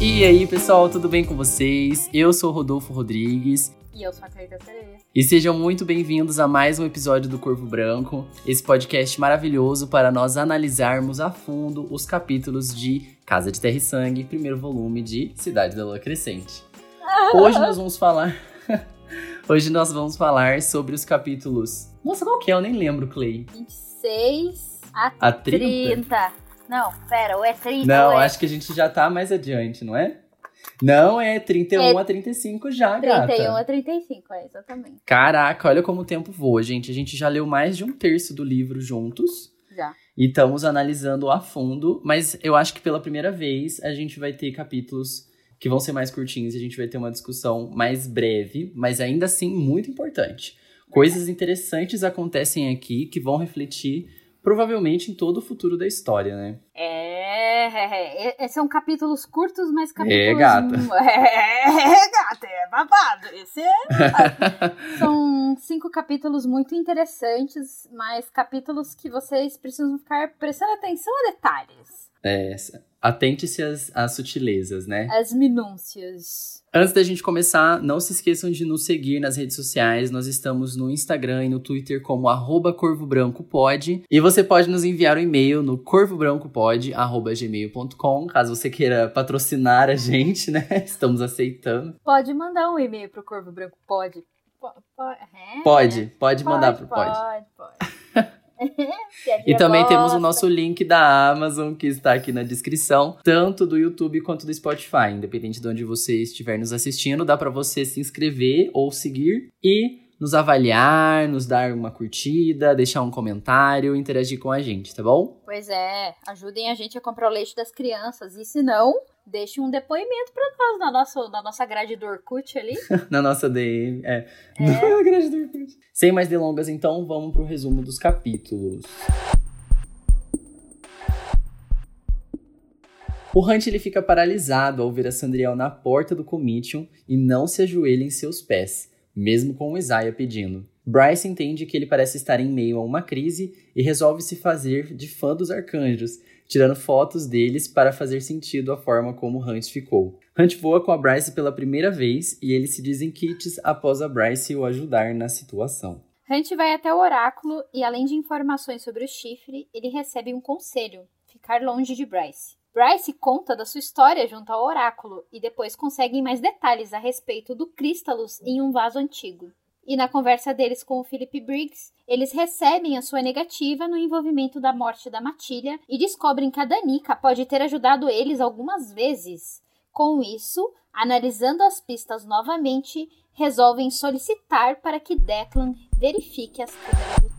E aí, pessoal, tudo bem com vocês? Eu sou o Rodolfo Rodrigues. E eu sou a Cleita Sereia. E sejam muito bem-vindos a mais um episódio do Corvo Branco, esse podcast maravilhoso para nós analisarmos a fundo os capítulos de Casa de Terra e Sangue, primeiro volume de Cidade da Lua Crescente. Hoje nós vamos falar. Hoje nós vamos falar sobre os capítulos. Nossa, qual que é? Eu nem lembro, Clay. 26 a, A 30? 30. Não, pera, ou é 30 Não, é acho que a gente já tá mais adiante, não é? Não, é 31 É a 35 já, 31 gata. a 35, é, exatamente. Caraca, olha como o tempo voa, gente. A gente já leu mais de um terço do livro juntos. Já. E estamos analisando a fundo, mas eu acho que pela primeira vez a gente vai ter capítulos que vão ser mais curtinhos e a gente vai ter uma discussão mais breve, mas ainda assim muito importante. Coisas interessantes acontecem aqui que vão refletir provavelmente em todo o futuro da história, né? É, é, é, é, são capítulos curtos, mas capítulos... É, gata. É, gata, é babado. Esse é... são cinco capítulos muito interessantes, mas capítulos que vocês precisam ficar prestando atenção a detalhes. É, atente-se às, às sutilezas, né? As minúcias. Antes da gente começar, não se esqueçam de nos seguir nas redes sociais. Nós estamos no Instagram e no Twitter como arroba corvobrancopod. E você pode nos enviar um e-mail no corvobrancopod.gmail.com, caso você queira patrocinar a gente, né? Estamos aceitando. Pode mandar um e-mail pro Corvo Branco, pode. Po- po- é? Pode, pode mandar pro pod. Pode, pode. E também temos o nosso link da Amazon, que está aqui na descrição, tanto do YouTube quanto do Spotify. Independente de onde você estiver nos assistindo, dá para você se inscrever ou seguir e nos avaliar, nos dar uma curtida, deixar um comentário, interagir com a gente, tá bom? Pois é, ajudem a gente a comprar o leite das crianças. E se não, deixe um depoimento pra nós na nossa, na nossa grade do Orkut ali. Na nossa DM. É. É. Na grade do Orkut. Sem mais delongas, então, vamos pro resumo dos capítulos. O Hunt ele fica paralisado ao ver a Sandriel na porta do Comitium e não se ajoelha em seus pés, mesmo com o Isaiah pedindo. Bryce entende que ele parece estar em meio a uma crise e resolve se fazer de fã dos arcanjos, tirando fotos deles para fazer sentido a forma como Hunt ficou. Hunt voa com a Bryce pela primeira vez e eles se dizem kits após a Bryce o ajudar na situação. Hunt vai até o oráculo e, além de informações sobre o chifre, ele recebe um conselho: ficar longe de Bryce. Bryce conta da sua história junto ao oráculo e depois conseguem mais detalhes a respeito do Crystalus em um vaso antigo. E na conversa deles com o Philip Briggs, eles recebem a sua negativa no envolvimento da morte da Matilha e descobrem que a Danica pode ter ajudado eles algumas vezes. Com isso, analisando as pistas novamente, resolvem solicitar para que Declan verifique as câmeras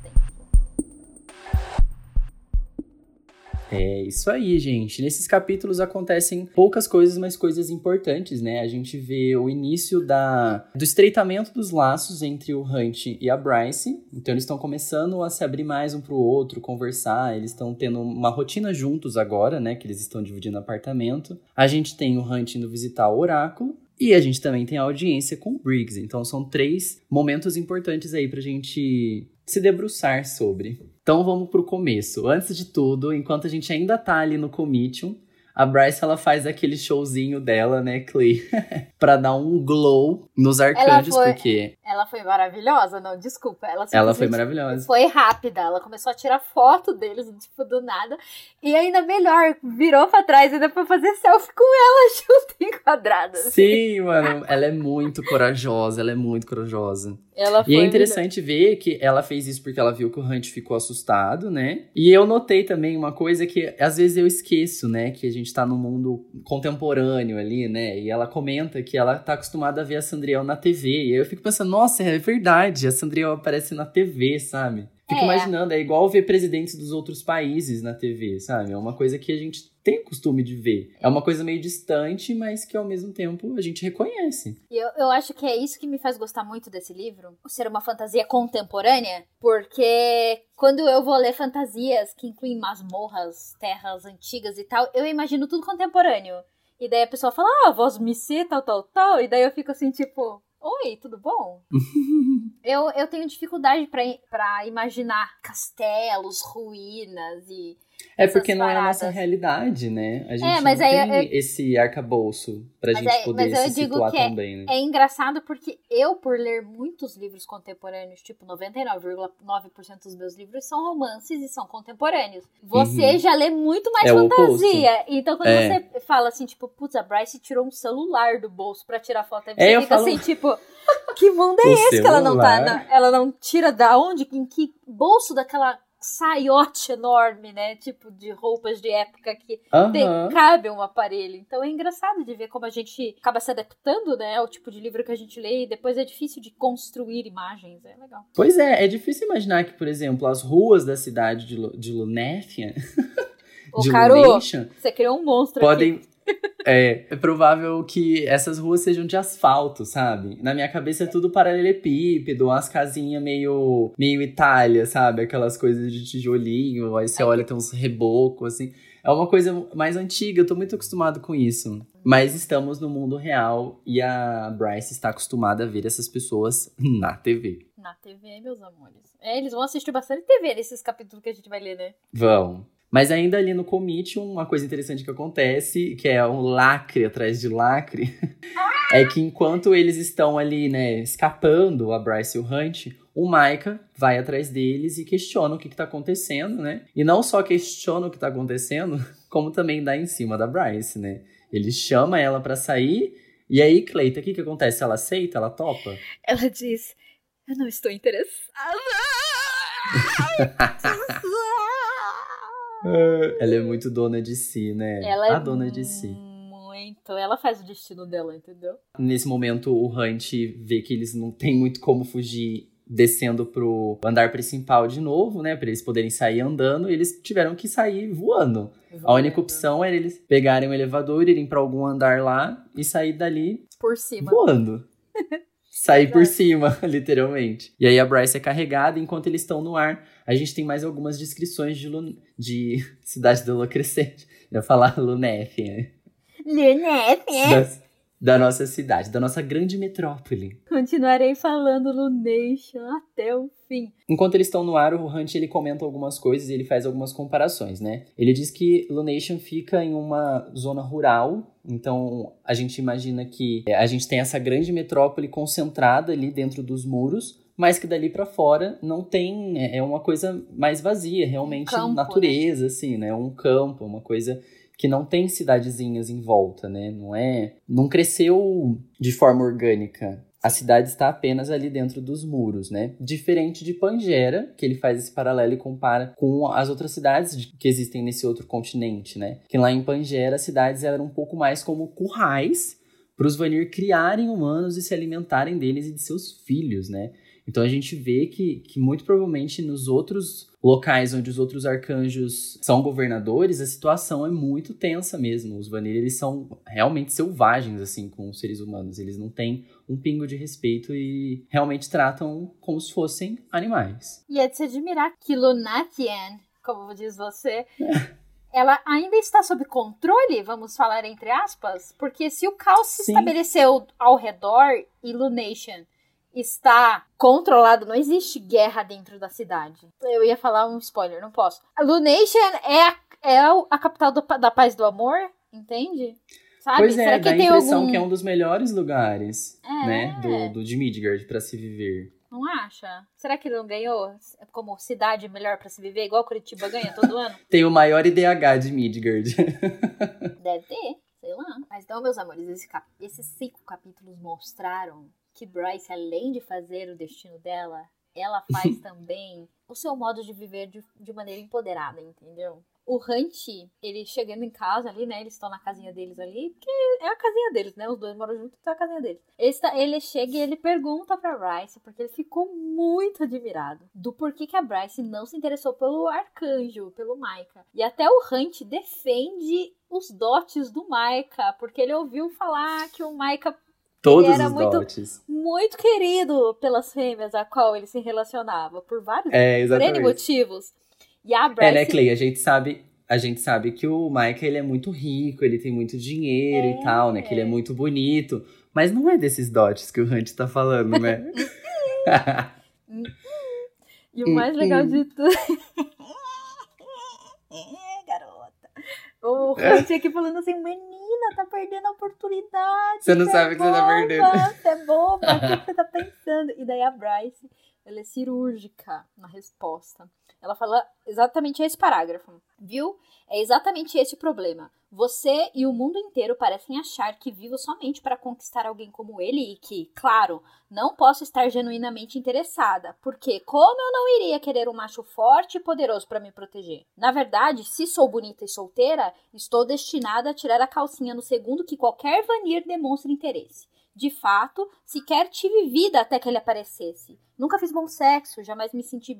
É isso aí, gente. Nesses capítulos acontecem poucas coisas, mas coisas importantes, né? A gente vê o início da, do estreitamento dos laços entre o Hunt e a Bryce. Então eles estão começando a se abrir mais um pro outro, conversar. Eles estão tendo uma rotina juntos agora, né? Que eles estão dividindo apartamento. A gente tem o Hunt indo visitar o oráculo. E a gente também tem a audiência com o Briggs. Então são três momentos importantes aí pra gente se debruçar sobre. Então vamos pro começo. Antes de tudo, enquanto a gente ainda tá ali no Comitium, a Bryce ela faz aquele showzinho dela, né, Clay? pra dar um glow nos arcanjos, foi- porque Ela foi maravilhosa, não, desculpa. Ela, ela foi maravilhosa. Foi rápida, ela começou a tirar foto deles, tipo, do nada. E ainda melhor, virou pra trás ainda pra fazer selfie com ela junto enquadrada. Sim, mano, ela é muito corajosa, ela é muito corajosa. Ela foi E é interessante ver que ela fez isso porque ela viu que o Hunt ficou assustado, né? E eu notei também uma coisa que às vezes eu esqueço, né? Que a gente tá num mundo contemporâneo ali, né? E ela comenta que ela tá acostumada a ver a Sandriel na TV. E aí eu fico pensando, nossa, é verdade, a Sandriel aparece na TV, sabe? Fico É. imaginando, é igual ver presidentes dos outros países na TV, sabe? É uma coisa que a gente tem o costume de ver. É uma coisa meio distante, mas que ao mesmo tempo a gente reconhece. E eu, eu acho que é isso que me faz gostar muito desse livro, ser uma fantasia contemporânea, porque quando eu vou ler fantasias que incluem masmorras, terras antigas e tal, eu imagino tudo contemporâneo. E daí a pessoa fala, ah, voz missê, tal, tal, tal, e daí eu fico assim, tipo, oi, tudo bom? eu, eu tenho dificuldade pra imaginar castelos, ruínas e É porque não é a nossa realidade, né? A gente é, mas não aí, tem eu, esse arcabouço pra gente aí, poder se situar é, também, né? É engraçado porque eu, por ler muitos livros contemporâneos, tipo 99,9% dos meus livros são romances e são contemporâneos. Você uhum. já lê muito mais é fantasia. Então quando é. você fala assim, tipo, putz, a Bryce tirou um celular do bolso pra tirar foto, aí é, você fica falo... assim, tipo, que mundo é esse celular? que ela não tá? Ela não tira da onde? Em que bolso daquela saiote enorme, né? Tipo de roupas de época que uhum. tem, cabe um aparelho. Então é engraçado de ver como a gente acaba se adaptando, né? Ao tipo de livro que a gente lê e depois é difícil de construir imagens. É legal. Pois é, é difícil imaginar que, por exemplo, as ruas da cidade de, Lu, de Lunéfia. Ô, Caro, você criou um monstro podem, aqui. É, é provável que essas ruas sejam de asfalto, sabe? Na minha cabeça é tudo paralelepípedo, umas casinhas meio, meio Itália, sabe? Aquelas coisas de tijolinho, aí você olha, tem uns rebocos, assim. É uma coisa mais antiga, eu tô muito acostumado com isso. Mas estamos no mundo real e a Bryce está acostumada a ver essas pessoas na TV. Na TV, meus amores. É, eles vão assistir bastante TV nesses capítulos que a gente vai ler, né? Vão. Mas ainda ali no commit, uma coisa interessante que acontece, que é um lacre atrás de lacre, é que enquanto eles estão ali, né, escapando, a Bryce e o Hunt, o Micah vai atrás deles e questiona o que, está acontecendo, né? E não só questiona o que está acontecendo, como também dá em cima da Bryce, né? Ele chama ela para sair, e aí, Cleita, o que, que acontece? Ela aceita? Ela topa? Ela diz: Eu não estou interessada. Ela é muito dona de si, né? Ela é a dona de si. Muito. Ela faz o destino dela, entendeu? Nesse momento, o Hunt vê que eles não tem muito como fugir descendo pro andar principal de novo, né? Pra eles poderem sair andando, e eles tiveram que sair voando. voando. A única opção era eles pegarem o elevador, irem para algum andar lá e sair dali por cima. Voando. sair por cima, literalmente. E aí a Bryce é carregada enquanto eles estão no ar. A gente tem mais algumas descrições de, Lun de Cidade da Lua Crescente. Eu ia falar Lunef, né? Lunef, é? da nossa cidade, da nossa grande metrópole. Continuarei falando Lunation até o fim. Enquanto eles estão no ar, o Hunt ele comenta algumas coisas e ele faz algumas comparações, né? Ele diz que Lunation fica em uma zona rural, então a gente imagina que é, a gente tem essa grande metrópole concentrada ali dentro dos muros, mas que dali para fora não tem, é, é uma coisa mais vazia, realmente campo, né? natureza, né? assim, né? Um campo, uma coisa que não tem cidadezinhas em volta, né? Não é, não cresceu de forma orgânica. A cidade está apenas ali dentro dos muros, né? Diferente de Pangera, que ele faz esse paralelo e compara com as outras cidades que existem nesse outro continente, né? Que lá em Pangera as cidades eram um pouco mais como currais para os Vanir criarem humanos e se alimentarem deles e de seus filhos, né? Então a gente vê que, que muito provavelmente nos outros locais onde os outros arcanjos são governadores, a situação é muito tensa mesmo. Os Vanir, eles são realmente selvagens, assim, com os seres humanos. Eles não têm um pingo de respeito e realmente tratam como se fossem animais. E é de se admirar que Lunatian, como diz você... ela ainda está sob controle, vamos falar entre aspas, porque se o caos se Sim. estabeleceu ao redor e Lunation está controlado, não existe guerra dentro da cidade. Eu ia falar um spoiler, não posso. A Lunation é a, é a capital do, da paz do amor, entende? Sabe? Pois é, Será que dá a impressão algum... que é um dos melhores lugares, é. né, do, do de Midgard para se viver. Não acha? Será que ele não ganhou como cidade melhor para se viver, igual Curitiba ganha todo ano? Tem o maior IDH de Midgard. Deve ter, sei lá. Mas então, meus amores, esse cap... esses cinco capítulos mostraram que Bryce, além de fazer o destino dela, ela faz também o seu modo de viver de, de maneira empoderada, entendeu? O Hunt, ele chegando em casa ali, né? Eles estão na casinha deles ali, porque é a casinha deles, né? Os dois moram juntos, então é a casinha deles. Ele, está, ele chega e ele pergunta pra Bryce, porque ele ficou muito admirado do porquê que a Bryce não se interessou pelo arcanjo, pelo Micah. E até o Hunt defende os dotes do Micah, porque ele ouviu falar que o Micah Todos ele era os muito, dotes. muito querido pelas fêmeas a qual ele se relacionava, por vários é, por motivos. E a Bryce... É, né, Clay? A gente sabe, a gente sabe que o Mike ele é muito rico, ele tem muito dinheiro é. e tal, né? Que ele é muito bonito. Mas não é desses dotes que o Hunt tá falando, né? e o mais legal de tudo. O Hunt aqui falando assim, menina, tá perdendo a oportunidade. Você não sabe o que você tá perdendo. Você é boba, o que você tá pensando? E daí a Bryce, ela é cirúrgica na resposta. Ela fala exatamente esse parágrafo, viu? É exatamente esse o problema. Você e o mundo inteiro parecem achar que vivo somente para conquistar alguém como ele e que, claro, não posso estar genuinamente interessada, porque como eu não iria querer um macho forte e poderoso para me proteger? Na verdade, se sou bonita e solteira, estou destinada a tirar a calcinha no segundo que qualquer Vanir demonstre interesse. De fato, sequer tive vida até que ele aparecesse. Nunca fiz bom sexo, jamais me senti,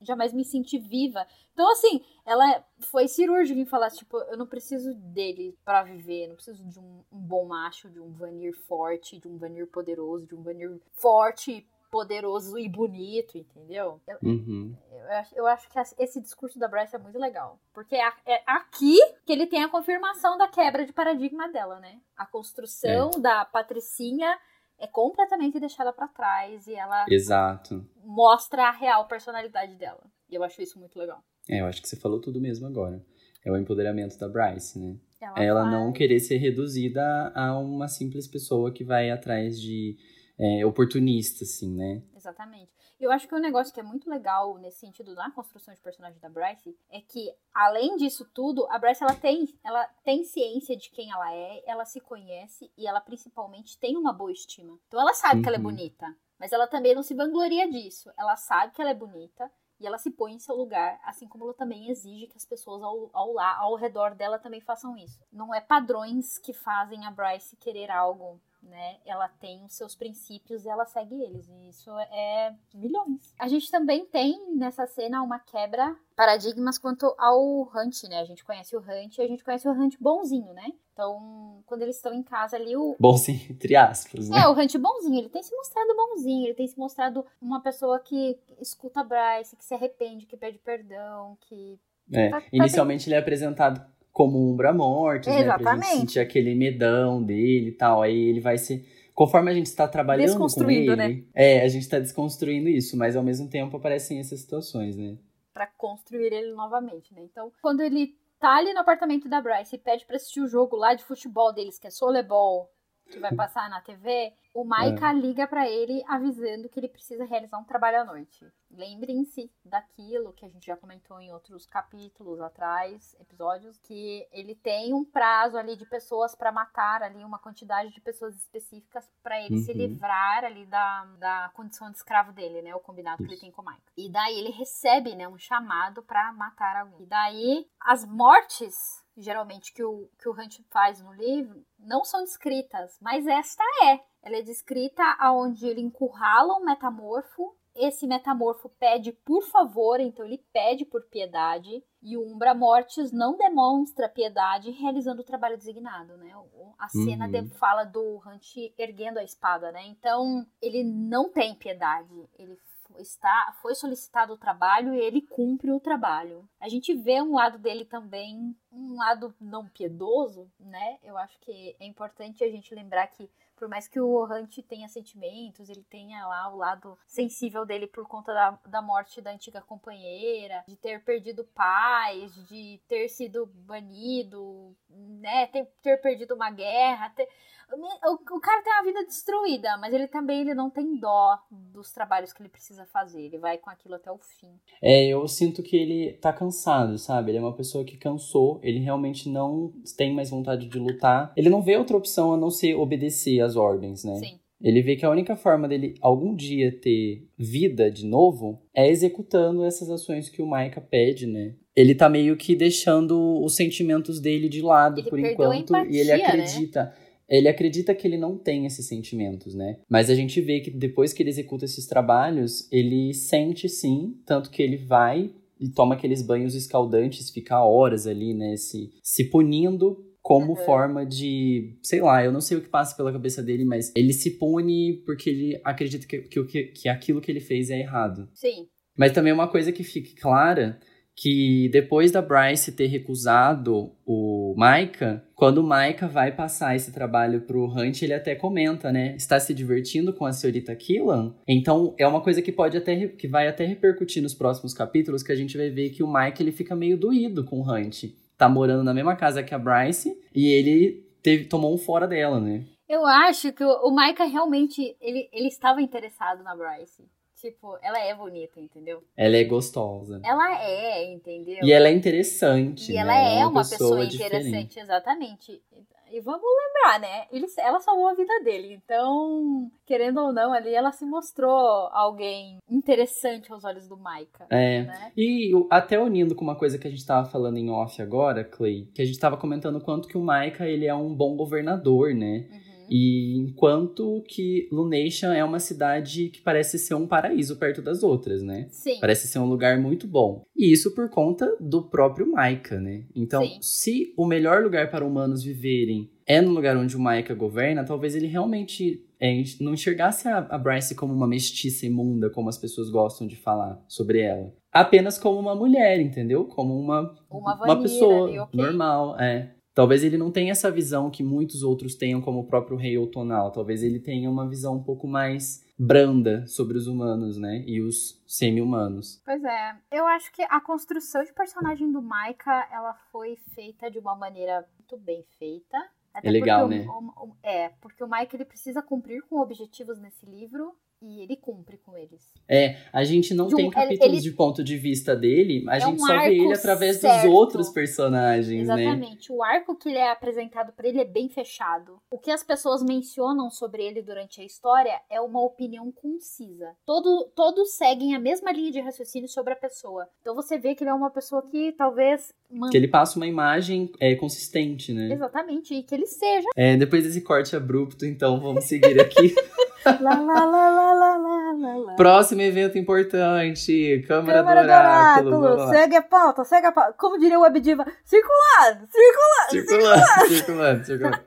jamais me senti viva. Então, assim, ela foi cirúrgica em falar, tipo, eu não preciso dele para viver, não preciso de um, um, bom macho, de um Vanir forte, de um Vanir poderoso, de um Vanir forte, poderoso e bonito, entendeu? Eu, uhum. eu, acho, eu acho que esse discurso da Bryce é muito legal. Porque é, é, aqui que ele tem a confirmação da quebra de paradigma dela, né? A construção é. da Patricinha é completamente deixada para trás e ela Exato. mostra a real personalidade dela. E eu acho isso muito legal. É, eu acho que você falou tudo mesmo agora. É o empoderamento da Bryce, né? Ela, ela não querer ser reduzida a uma simples pessoa que vai atrás de é, oportunista, assim, né? Exatamente. Eu acho que um negócio que é muito legal nesse sentido na construção de personagem da Bryce é que, além disso tudo, a Bryce ela tem, ela tem ciência de quem ela é, ela se conhece e ela principalmente tem uma boa estima. Então ela sabe uhum. que ela é uhum. bonita, mas ela também não se vangloria disso. Ela sabe que ela é bonita e ela se põe em seu lugar, assim como ela também exige que as pessoas ao, ao, ao redor dela também façam isso. Não é padrões que fazem a Bryce querer algo né? Ela tem os seus princípios e ela segue eles. E isso é milhões. A gente também tem nessa cena uma quebra paradigmas quanto ao Hunt, né? A gente conhece o Hunt e a gente conhece o Hunt bonzinho, né? Então, quando eles estão em casa ali, o. Bonzinho, entre aspas, né? É, o Hunt bonzinho. Ele tem se mostrado bonzinho. Ele tem se mostrado uma pessoa que escuta a Bryce, que se arrepende, que pede perdão, que. É, tá, tá inicialmente bem... ele é apresentado como Umbra Mortis, né? Pra gente sentir aquele medão dele e tal. Aí ele vai se. Conforme a gente está trabalhando com ele, né? é, a gente está desconstruindo isso, mas ao mesmo tempo aparecem essas situações, né? Para construir ele novamente, né? Então, quando ele tá ali no apartamento da Bryce e pede para assistir o jogo lá de futebol deles, que é Solebol, que vai passar na TV, o Maika é. liga para ele avisando que ele precisa realizar um trabalho à noite. Lembrem-se daquilo que a gente já comentou em outros capítulos atrás, episódios, que ele tem um prazo ali de pessoas para matar ali uma quantidade de pessoas específicas para ele uhum. se livrar ali da, da condição de escravo dele, né, o combinado Isso. que ele tem com o Maika. E daí ele recebe, né, um chamado para matar alguém. E daí as mortes geralmente que o, que o Hunt faz no livro, não são descritas, mas esta é. Ela é descrita aonde ele encurrala um metamorfo, esse metamorfo pede por favor, então ele pede por piedade, e o Umbra Mortis não demonstra piedade realizando o trabalho designado, né? A cena uhum. fala do Hunt erguendo a espada, né? Então, ele não tem piedade, ele está, foi solicitado o trabalho e ele cumpre o trabalho. A gente vê um lado dele também, um lado não piedoso, né? Eu acho que é importante a gente lembrar que por mais que o Hunt tenha sentimentos, ele tenha lá o lado sensível dele por conta da, da morte da antiga companheira, de ter perdido pais, de ter sido banido, né, ter, ter perdido uma guerra, ter, o, o, cara tem uma vida destruída, mas ele também ele não tem dó dos trabalhos que ele precisa fazer. Ele vai com aquilo até o fim. É, eu sinto que ele tá cansado, sabe? Ele é uma pessoa que cansou, ele realmente não tem mais vontade de lutar. Ele não vê outra opção a não ser obedecer às ordens, né? Sim. Ele vê que a única forma dele algum dia ter vida de novo é executando essas ações que o Maika pede, né? Ele tá meio que deixando os sentimentos dele de lado ele por enquanto empatia, e ele né? acredita. Né? Ele acredita que ele não tem esses sentimentos, né? Mas a gente vê que depois que ele executa esses trabalhos, ele sente sim, tanto que ele vai e toma aqueles banhos escaldantes, fica horas ali, né, se, se punindo como uhum. forma de, sei lá, eu não sei o que passa pela cabeça dele, mas ele se pune porque ele acredita que, que, que aquilo que ele fez é errado. Sim. Mas também uma coisa que fique clara que depois da Bryce ter recusado o Maika, quando o Maika vai passar esse trabalho pro Hunt, ele até comenta, né? Está se divertindo com a senhorita Killan? Então, é uma coisa que pode até que vai até repercutir nos próximos capítulos, que a gente vai ver que o Maika ele fica meio doído com o Hunt. tá morando na mesma casa que a Bryce e ele teve, tomou um fora dela, né? Eu acho que o, o Micah realmente, ele, ele estava interessado na Bryce. Tipo, ela é bonita, entendeu? Ela é gostosa. Ela é, entendeu? E ela é interessante. E né? ela é uma, pessoa, pessoa, diferente. interessante, exatamente. E vamos lembrar, né? Ele, ela salvou a vida dele. Então, querendo ou não, ali ela se mostrou alguém interessante aos olhos do Micah. É. Né? E até unindo com uma coisa que a gente tava falando em off agora, Clay, que a gente tava comentando o quanto que o Micah, ele é um bom governador, né? Uhum. E enquanto que Lunation é uma cidade que parece ser um paraíso perto das outras, né? Sim. Parece ser um lugar muito bom. E isso por conta do próprio Micah, né? Então, Sim. se o melhor lugar para humanos viverem é no lugar onde o Micah governa, talvez ele realmente é, não enxergasse a, a Bryce como uma mestiça imunda, como as pessoas gostam de falar sobre ela. Apenas como uma mulher, entendeu? Como uma, Uma vanilla pessoa ali, ok. normal, é. Talvez ele não tenha essa visão que muitos outros tenham como o próprio rei Outonal. Talvez ele tenha uma visão um pouco mais branda sobre os humanos, né? E os semi-humanos. Pois é, eu acho que a construção de personagem do Micah, ela foi feita de uma maneira muito bem feita. Até É legal, porque né? o- o- é, porque o Micah ele precisa cumprir com objetivos nesse livro e ele cumpre com eles. É, a gente não De um- tem capítulos ele- de ponto de vista dele, a É gente um só vê ele através certo. dos outros personagens, né? Exatamente. O arco que ele é apresentado pra ele é bem fechado. O que as pessoas mencionam sobre ele durante a história é uma opinião concisa. Todo, todos seguem a mesma linha de raciocínio sobre a pessoa. Então você vê que ele é uma pessoa que talvez Que ele passa uma imagem é, consistente, né? Exatamente, e que ele seja. É, depois desse corte abrupto, então vamos seguir aqui. lá, lá, lá, lá, lá, lá, lá, lá. Próximo evento importante, Câmara, Câmara do Oráculo. lá. segue a pauta, segue a pauta. Como diria o Webdiva, circulando, circulando. Circulando, circulando, circulando.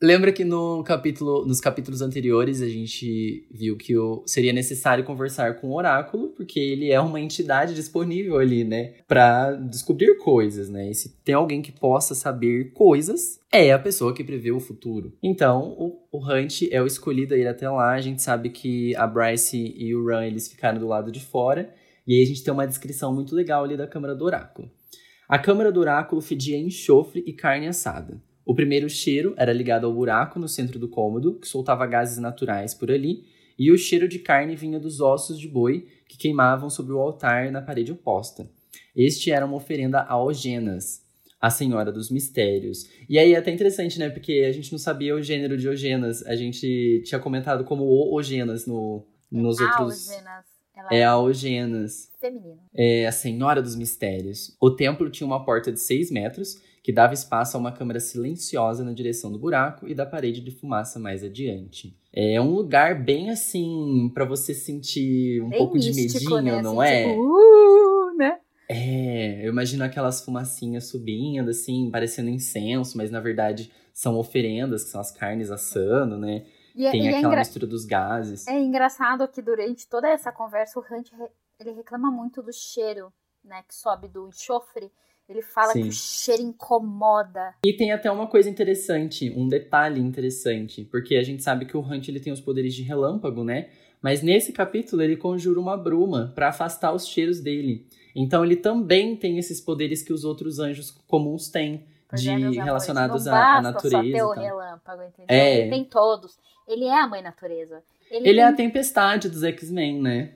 Lembra que no capítulo, nos capítulos anteriores a gente viu que o, seria necessário conversar com o oráculo, porque ele é uma entidade disponível ali, né, Pra descobrir coisas, né? E se tem alguém que possa saber coisas, é a pessoa que prevê o futuro. Então, o, o Hunt é o escolhido a ir até lá. A gente sabe que a Bryce e o Ran eles ficaram do lado de fora, e aí a gente tem uma descrição muito legal ali da câmara do oráculo. A câmara do oráculo fedia enxofre e carne assada. O primeiro cheiro era ligado ao buraco no centro do cômodo, que soltava gases naturais por ali, e o cheiro de carne vinha dos ossos de boi que queimavam sobre o altar na parede oposta. Este era uma oferenda a Ogenas, a senhora dos mistérios. E aí é até interessante, né? Porque a gente não sabia o gênero de Ogenas. A gente tinha comentado como o Ogenas no, nos outros. Algenas, ela É é a Ogenas. feminina. É a Senhora dos Mistérios. O templo tinha uma porta de 6 metros, que dava espaço a uma câmara silenciosa na direção do buraco e da parede de fumaça mais adiante. É um lugar bem assim, pra você sentir um Bem pouco de místico, medinho, né? não Assim, é? Tipo, uh, né? É, eu imagino aquelas fumacinhas subindo, assim, parecendo incenso, mas na verdade são oferendas, que são as carnes assando, né? E, é- Tem e é, aquela engra- mistura dos gases. é engraçado que durante toda essa conversa o Hunt ele reclama muito do cheiro, né, que sobe do enxofre. Ele fala Sim. que o cheiro incomoda. E tem até uma coisa interessante, um detalhe interessante, porque a gente sabe que o Hunt ele tem os poderes de relâmpago, né? Mas nesse capítulo ele conjura uma bruma pra afastar os cheiros dele. Então ele também tem esses poderes que os outros anjos comuns têm, Pois de é, relacionados à, natureza. Só ter o relâmpago, entendeu? É. Ele tem todos. Ele é a mãe natureza. Ele, Ele é a tem... tempestade dos X-Men, né?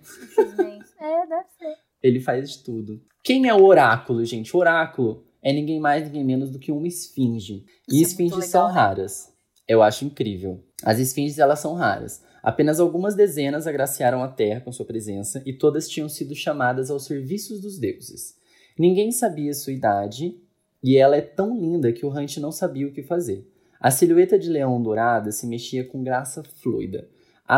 É, deve ser. Ele faz de tudo. Quem é o oráculo, gente? O oráculo é ninguém mais, ninguém menos do que uma esfinge. E Isso é muito esfinges são né? raras. Eu acho incrível. As esfinges, elas são raras. Apenas algumas dezenas agraciaram a Terra com sua presença e todas tinham sido chamadas aos serviços dos deuses. Ninguém sabia sua idade e ela é tão linda que o Hunt não sabia o que fazer. A silhueta de leão dourada se mexia com graça fluida.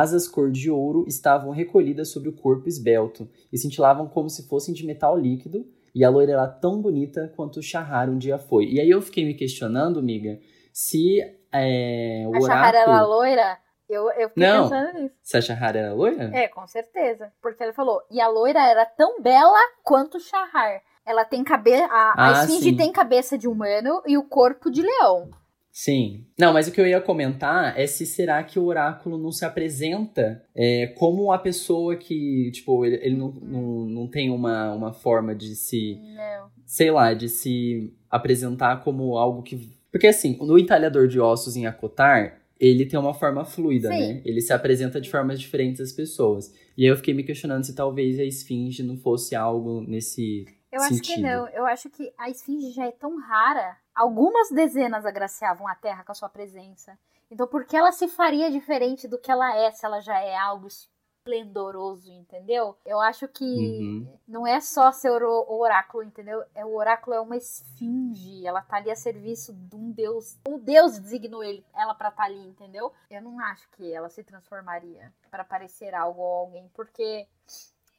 Asas cor de ouro estavam recolhidas sobre o corpo esbelto e cintilavam como se fossem de metal líquido, e a loira era tão bonita quanto o Shahar um dia foi. E aí eu fiquei me questionando, amiga, se é, o A Shahara era oráculo... loira? Eu, eu fiquei Não. pensando nisso. Se a Shahar era loira? É, com certeza. Porque ele falou, e a loira era tão bela quanto o Shahar. Ela tem cabeça. A, a Ah, esfinge sim. tem cabeça de humano e o corpo de leão. Sim. Não, mas o que eu ia comentar é se será que o oráculo não se apresenta é, como a pessoa que, tipo, ele, ele não, não, não tem uma, uma forma de se. Não. Sei lá, de se apresentar como algo que. Porque assim, no entalhador de ossos em Acotar, ele tem uma forma fluida, Sim. né? Ele se apresenta de formas diferentes às pessoas. E aí eu fiquei me questionando se talvez a esfinge não fosse algo nesse Eu acho que sentido. não. Eu acho que a esfinge já é tão rara. Algumas dezenas agraciavam a Terra com a sua presença. Então, por que ela se faria diferente do que ela é, se ela já é algo esplendoroso, entendeu? Eu acho que Uhum. não é só ser o oráculo, entendeu? É, o oráculo é uma esfinge. Ela tá ali a serviço de um deus. Um deus designou ele, ela pra estar ali, entendeu? Eu não acho que ela se transformaria pra parecer algo ou alguém, porque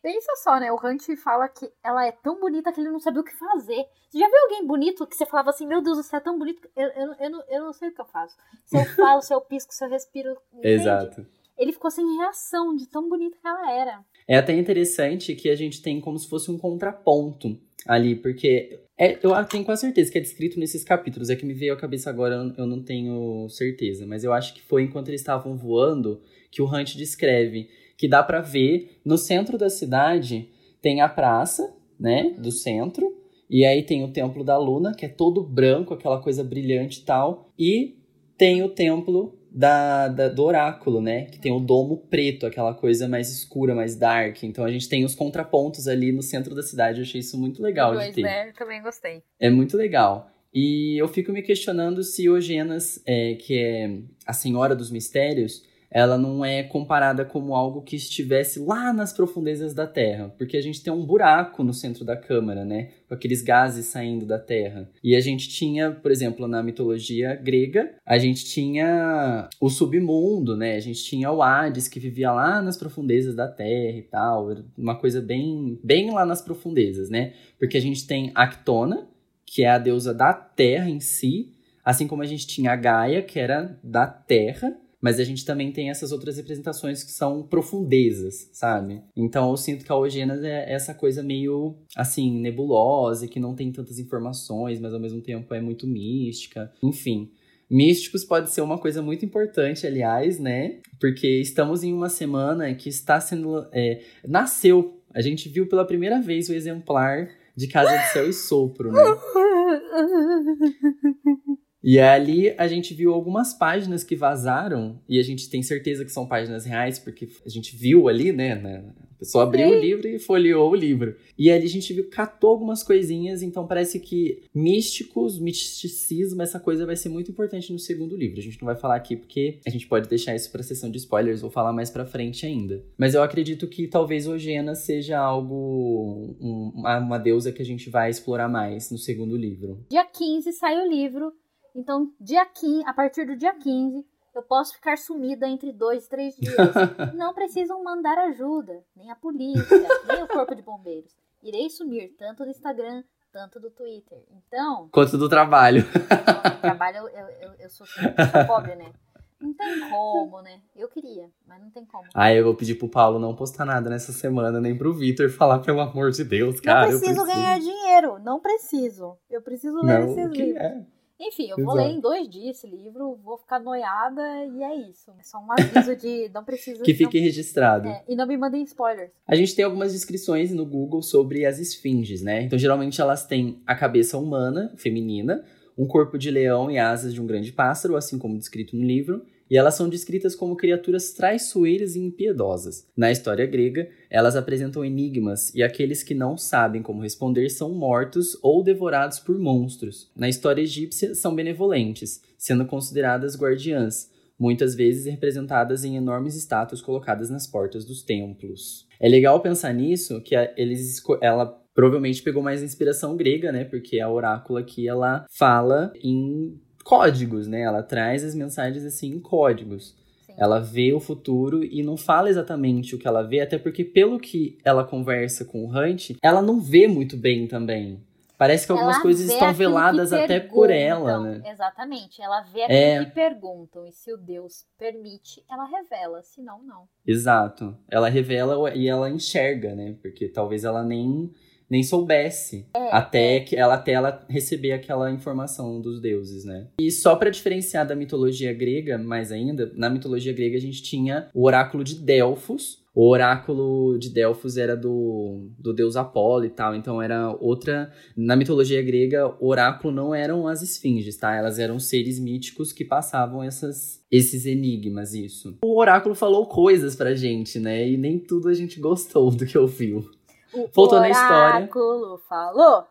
Pensa só, né? O Hunt fala que ela é tão bonita que ele não sabia o que fazer. Você já viu alguém bonito que você falava assim, meu Deus, você é tão bonito, eu, eu, eu, não, eu não sei o que eu faço. Se eu falo, se eu pisco, se eu respiro. entende? Exato. Ele ficou sem reação de tão bonita que ela era. É até interessante que a gente tem como se fosse um contraponto ali, porque é, eu tenho quase certeza que é descrito nesses capítulos. É que me veio à cabeça agora, eu- eu não tenho certeza, mas eu acho que foi enquanto eles estavam voando que o Hunt descreve que dá pra ver no centro da cidade tem a praça, né, do centro, e aí tem o templo da Luna, que é todo branco, aquela coisa brilhante e tal, e tem o templo da, da- do oráculo, né? Que tem o domo preto, aquela coisa mais escura, mais dark. Então a gente tem os contrapontos ali no centro da cidade. Eu achei isso muito legal de Dois, ter. né? Também gostei. É muito legal. E eu fico me questionando se Ogenas, é, que é a Senhora dos Mistérios, ela não é comparada como algo que estivesse lá nas profundezas da Terra. Porque a gente tem um buraco no centro da Câmara, né? Com aqueles gases saindo da Terra. E a gente tinha, por exemplo, na mitologia grega, a gente tinha o submundo, né? A gente tinha o Hades, que vivia lá nas profundezas da Terra e tal. Uma coisa bem, bem lá nas profundezas, né? Porque a gente tem Actona, que é a deusa da terra em si, assim como a gente tinha a Gaia, que era da terra, mas a gente também tem essas outras representações que são profundezas, sabe? Então eu sinto que a Ogenas é essa coisa meio, assim, nebulosa, que não tem tantas informações, mas ao mesmo tempo é muito mística, enfim. Místicos pode ser uma coisa muito importante, aliás, né? Porque estamos em uma semana que está sendo. é, nasceu. A gente viu pela primeira vez o exemplar de Casa de Céu e Sopro, né? E ali a gente viu algumas páginas que vazaram, e a gente tem certeza que são páginas reais, porque a gente viu ali, né? né, A pessoa abriu o livro e folheou o livro. E ali a gente viu, catou algumas coisinhas, então parece que místicos, misticismo, essa coisa vai ser muito importante no segundo livro. A gente não vai falar aqui porque a gente pode deixar isso pra sessão de spoilers, vou falar mais pra frente ainda. Mas eu acredito que talvez Ogena seja algo, um- uma, uma deusa que a gente vai explorar mais no segundo livro. Dia 15 sai o livro. Então, dia 15, a partir do dia 15, eu posso ficar sumida entre dois e três dias. Não precisam mandar ajuda, nem a polícia, nem o corpo de bombeiros. Irei sumir tanto do Instagram, tanto do Twitter. Então, Quanto do trabalho. trabalho eu, eu, eu, eu sou, eu sou pobre, né? Não tem como, né? Eu queria, mas não tem como. Ah, eu vou pedir pro Paulo não postar nada nessa semana, nem pro Vitor falar, pelo amor de Deus, cara. não eu preciso ganhar dinheiro, não preciso. Eu preciso ler Não, esses que livros. é? Enfim, eu vou Exato. ler em dois dias esse livro, vou ficar noiada e é isso. É só um aviso de não preciso. Que fique registrado. não, é, e não me mandem spoilers. A gente tem algumas descrições no Google sobre as esfinges, né? Então, geralmente elas têm a cabeça humana, feminina, um corpo de leão e asas de um grande pássaro, assim como descrito no livro, e elas são descritas como criaturas traiçoeiras e impiedosas. Na história grega, elas apresentam enigmas e aqueles que não sabem como responder são mortos ou devorados por monstros. Na história egípcia, são benevolentes, sendo consideradas guardiãs, muitas vezes representadas em enormes estátuas colocadas nas portas dos templos. É legal pensar nisso, que eles ela provavelmente pegou mais inspiração grega, né? Porque a orácula aqui ela fala em códigos, né? Ela traz as mensagens assim em códigos. Sim. Ela vê o futuro e não fala exatamente o que ela vê, até porque pelo que ela conversa com o Hunt, ela não vê muito bem também. Parece que algumas Ela coisas estão veladas até por ela, né? Exatamente. Ela vê aquilo É. que perguntam. E se o Deus permite, ela revela. Se não, não. Exato. Ela revela e ela enxerga, né? Porque talvez ela nem nem soubesse é, até que ela até ela receber aquela informação dos deuses, né? E só para diferenciar da mitologia grega, mais ainda, na mitologia grega a gente tinha o oráculo de Delfos, o oráculo de Delfos era do, do deus Apolo e tal, então era outra. Na mitologia grega, o oráculo não eram as esfinges, tá? Elas eram seres míticos que passavam essas, esses enigmas, isso. O oráculo falou coisas pra gente, né? E nem tudo a gente gostou do que ouviu. O Voltou na história. O falou,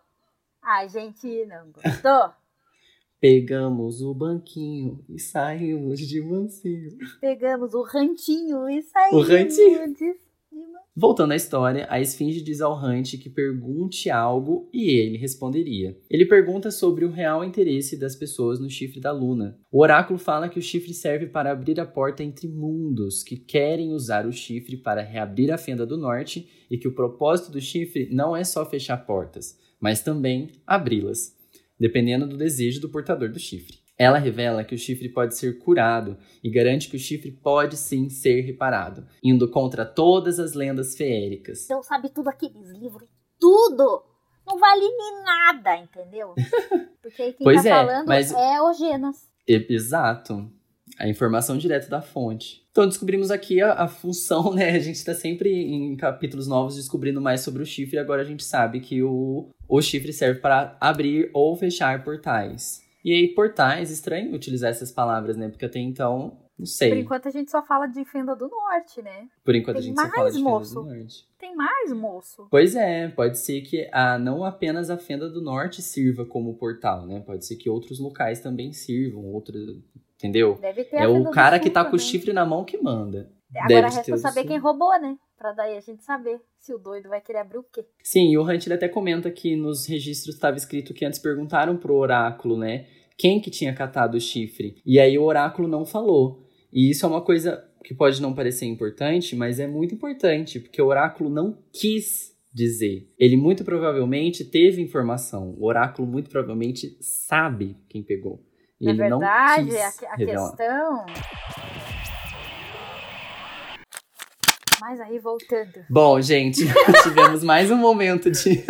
a gente não gostou. Pegamos o banquinho e saímos de mansinho. Pegamos o rantinho e saímos o rantinho. de Voltando à história, a esfinge diz ao Hunt que pergunte algo e ele responderia. Ele pergunta sobre o real interesse das pessoas no chifre da Luna. O oráculo fala que o chifre serve para abrir a porta entre mundos que querem usar o chifre para reabrir a fenda do norte e que o propósito do chifre não é só fechar portas, mas também abri-las dependendo do desejo do portador do chifre. Ela revela que o chifre pode ser curado e garante que o chifre pode sim ser reparado, indo contra todas as lendas feéricas. Então sabe tudo aqueles livros, tudo! Não vale nem nada, entendeu? Porque quem pois tá é, falando mas... é o Genas. Exato. A informação direto da fonte. Então descobrimos aqui a, a função, né? A gente está sempre em capítulos novos descobrindo mais sobre o chifre. Agora a gente sabe que o, o chifre serve para abrir ou fechar portais. E aí, portais, estranho utilizar essas palavras, né? Porque até então, não sei. Por enquanto a gente só fala de Fenda do Norte, né? Por enquanto Tem a gente só fala de moço. Fenda do Norte. Tem mais, moço? Pois é, pode ser que a, não apenas a Fenda do Norte sirva como portal, né? Pode ser que outros locais também sirvam, outros Entendeu? Deve ter é o cara que tá com o chifre na mão que manda. Agora Deve resta saber quem roubou, né? Pra daí a gente saber se o doido vai querer abrir o quê. Sim, e o Hunt até comenta que nos registros estava escrito que antes perguntaram pro oráculo, né? Quem que tinha catado o chifre. E aí o oráculo não falou. E isso é uma coisa que pode não parecer importante, mas é muito importante, porque o oráculo não quis dizer. Ele muito provavelmente teve informação. O oráculo muito provavelmente sabe quem pegou. Na ele verdade, não quis a, a questão. Mas aí voltando. Bom, gente, tivemos mais um momento de.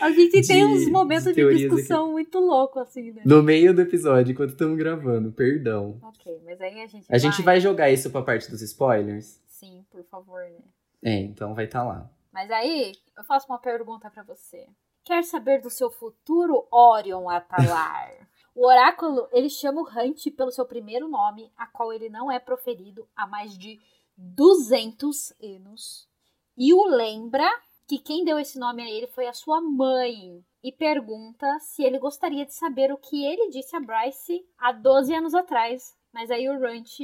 A gente de, tem uns momentos de, de discussão aqui. muito louco, assim, né? No meio do episódio, enquanto estamos gravando, perdão. Ok, mas aí a gente. A vai... gente vai jogar isso pra parte dos spoilers? Sim, por favor, né? É, então vai estar tá lá. Mas aí, eu faço uma pergunta para você. Quer saber do seu futuro, Orion Atalar? O oráculo, ele chama o Hunt pelo seu primeiro nome, a qual ele não é proferido há mais de 200 anos. E o lembra que quem deu esse nome a ele foi a sua mãe. E pergunta se ele gostaria de saber o que ele disse a Bryce há 12 anos atrás. Mas aí o Runt,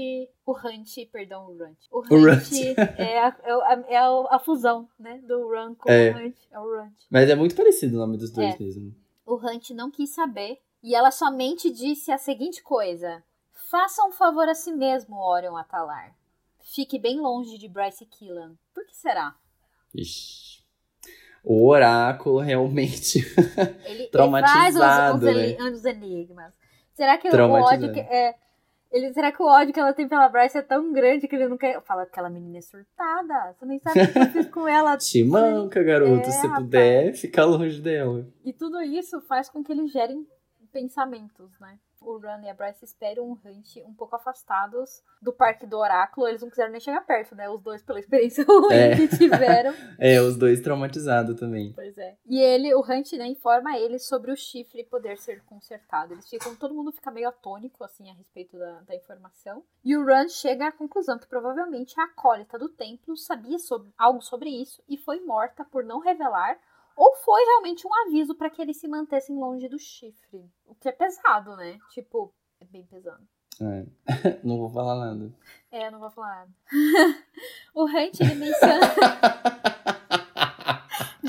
o Hunt, perdão, o Runt. O Runt. é, a, é, a, é a, fusão, né, do Run com é. o Hunt, é o Runt. Mas é muito parecido o nome dos dois é. mesmo. O Hunt não quis saber e ela somente disse a seguinte coisa: Faça um favor a si mesmo, Orion Atalar. Fique bem longe de Bryce Killan. Por que será? Ixi. O oráculo realmente ele, traumatizado, ele faz os, os, né? enigmas. Será que o ódio que é ele, será que o ódio que ela tem pela Bryce é tão grande que ele não quer. Fala que aquela menina é surtada. Você nem sabe o que eu fiz com ela. Te manca, garoto. É, se puder, fica longe dela. E tudo isso faz com que eles gerem pensamentos, né? O Ron e a Bryce esperam um Hunt um pouco afastados do Parque do Oráculo. Eles não quiseram nem chegar perto, né? Os dois, pela experiência ruim é. que tiveram. é, os dois traumatizados também. Pois é. E ele, o Hunt, né, informa ele sobre o chifre poder ser consertado. Eles ficam, todo mundo fica meio atônico, assim, a respeito da, da informação. E o Ron chega à conclusão que provavelmente a acólita do templo sabia sobre, algo sobre isso e foi morta por não revelar ou foi realmente um aviso para que eles se mantessem longe do chifre. O que é pesado, né? Tipo, é bem pesado. É. não vou falar nada. É, não vou falar nada. o Hunt, ele menciona.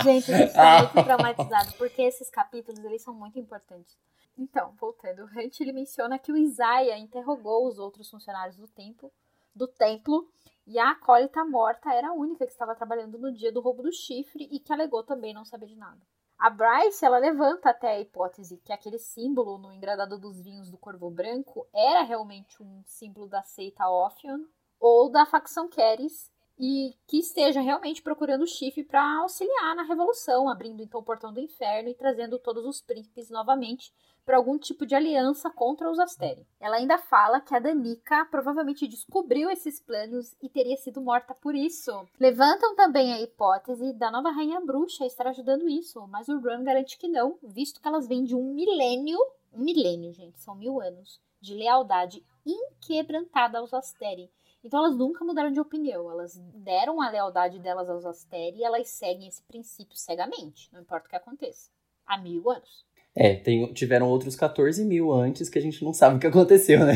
Gente, a gente tá muito traumatizado, porque esses capítulos, eles são muito importantes. Então, voltando, o Hunt, ele menciona que o Isaiah interrogou os outros funcionários do templo, do templo e a acólita morta era a única que estava trabalhando no dia do roubo do chifre e que alegou também não saber de nada. A Bryce, ela levanta até a hipótese que aquele símbolo no engradado dos vinhos do Corvo Branco era realmente um símbolo da seita Ophion ou da facção Keres e que esteja realmente procurando o chifre para auxiliar na revolução, abrindo então o portão do inferno e trazendo todos os príncipes novamente para algum tipo de aliança contra os Asteri. Ela ainda fala que a Danica provavelmente descobriu esses planos e teria sido morta por isso. Levantam também a hipótese da nova rainha bruxa estar ajudando isso, mas o Run garante que não, visto que elas vêm de um milênio, um milênio, gente, são mil anos, de lealdade inquebrantada aos Asteri então elas nunca mudaram de opinião, elas deram a lealdade delas aos Asteri e elas seguem esse princípio cegamente, não importa o que aconteça. Há mil anos. É, tem, tiveram outros 14 mil antes que a gente não sabe o que aconteceu, né?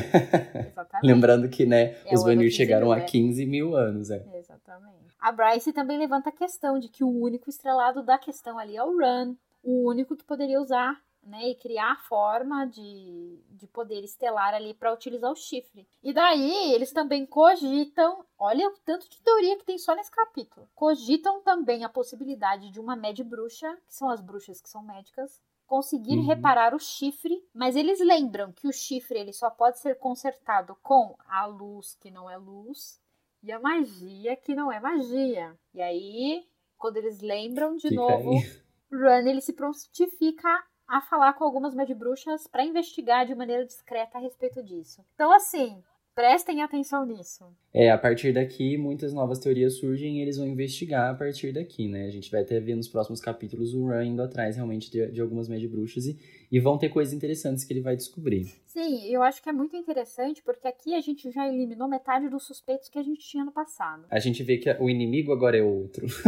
Exatamente. Lembrando que, né, é os Vanir chegaram mil, a 15 mil anos, é. Exatamente. A Bryce também levanta a questão de que o único estrelado da questão ali é o Run, o único que poderia usar né, e criar a forma de, de poder estelar ali para utilizar o chifre. E daí eles também cogitam, olha o tanto de teoria que tem só nesse capítulo. Cogitam também a possibilidade de uma med bruxa, que são as bruxas que são médicas, conseguir uhum. reparar o chifre, mas eles lembram que o chifre ele só pode ser consertado com a luz que não é luz e a magia que não é magia. E aí, quando eles lembram de Fica novo, aí. Run ele se prontifica a falar com algumas bruxas para investigar de maneira discreta a respeito disso. Então, assim, prestem atenção nisso. É, a partir daqui, muitas novas teorias surgem e eles vão investigar a partir daqui, né? A gente vai até ver nos próximos capítulos o Run indo atrás realmente de, de algumas bruxas e, e vão ter coisas interessantes que ele vai descobrir. Sim, eu acho que é muito interessante porque aqui a gente já eliminou metade dos suspeitos que a gente tinha no passado. A gente vê que o inimigo agora é outro.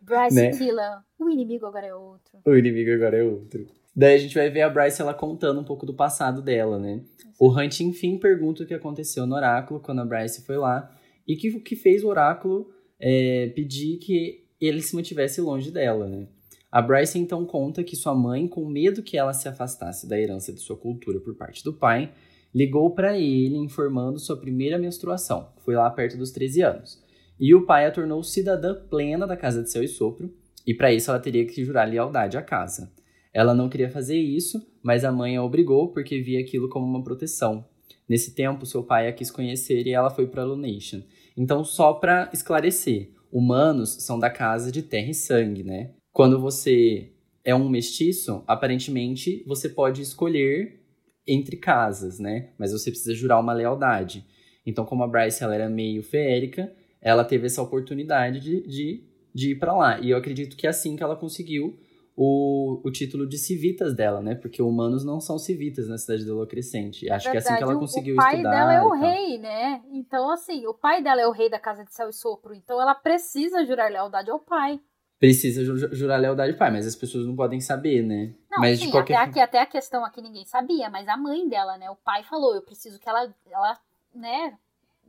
Bryce né? O inimigo agora é outro. O inimigo agora é outro. Daí a gente vai ver a Bryce ela contando um pouco do passado dela, né? O Hunt, enfim, pergunta o que aconteceu no oráculo quando a Bryce foi lá e que que fez o oráculo é, pedir que ele se mantivesse longe dela, né? A Bryce então conta que sua mãe, com medo que ela se afastasse da herança de sua cultura por parte do pai, ligou para ele informando sua primeira menstruação, que foi lá perto dos 13 anos. E o pai a tornou cidadã plena da casa de céu e sopro, e para isso ela teria que jurar lealdade à casa. Ela não queria fazer isso, mas a mãe a obrigou porque via aquilo como uma proteção. Nesse tempo, seu pai a quis conhecer e ela foi para Lunation. Então, só para esclarecer, humanos são da casa de terra e sangue, né? Quando você é um mestiço, aparentemente você pode escolher entre casas, né? Mas você precisa jurar uma lealdade. Então, como a Bryce ela era meio feérica, ela teve essa oportunidade de, de, de ir para lá. E eu acredito que é assim que ela conseguiu o, o título de civitas dela, né? Porque humanos não são civitas na cidade de Lua Crescente. Acho Verdade, que é assim que ela conseguiu estudar. O pai dela é o rei, né? Então, assim, o pai dela é o rei da Casa de Céu e Sopro. Então, ela precisa jurar lealdade ao pai. Precisa jurar lealdade ao pai, mas as pessoas não podem saber, né? Não, mas sim, de qualquer... até, aqui, até a questão aqui ninguém sabia, mas a mãe dela, né? O pai falou, eu preciso que ela, ela né,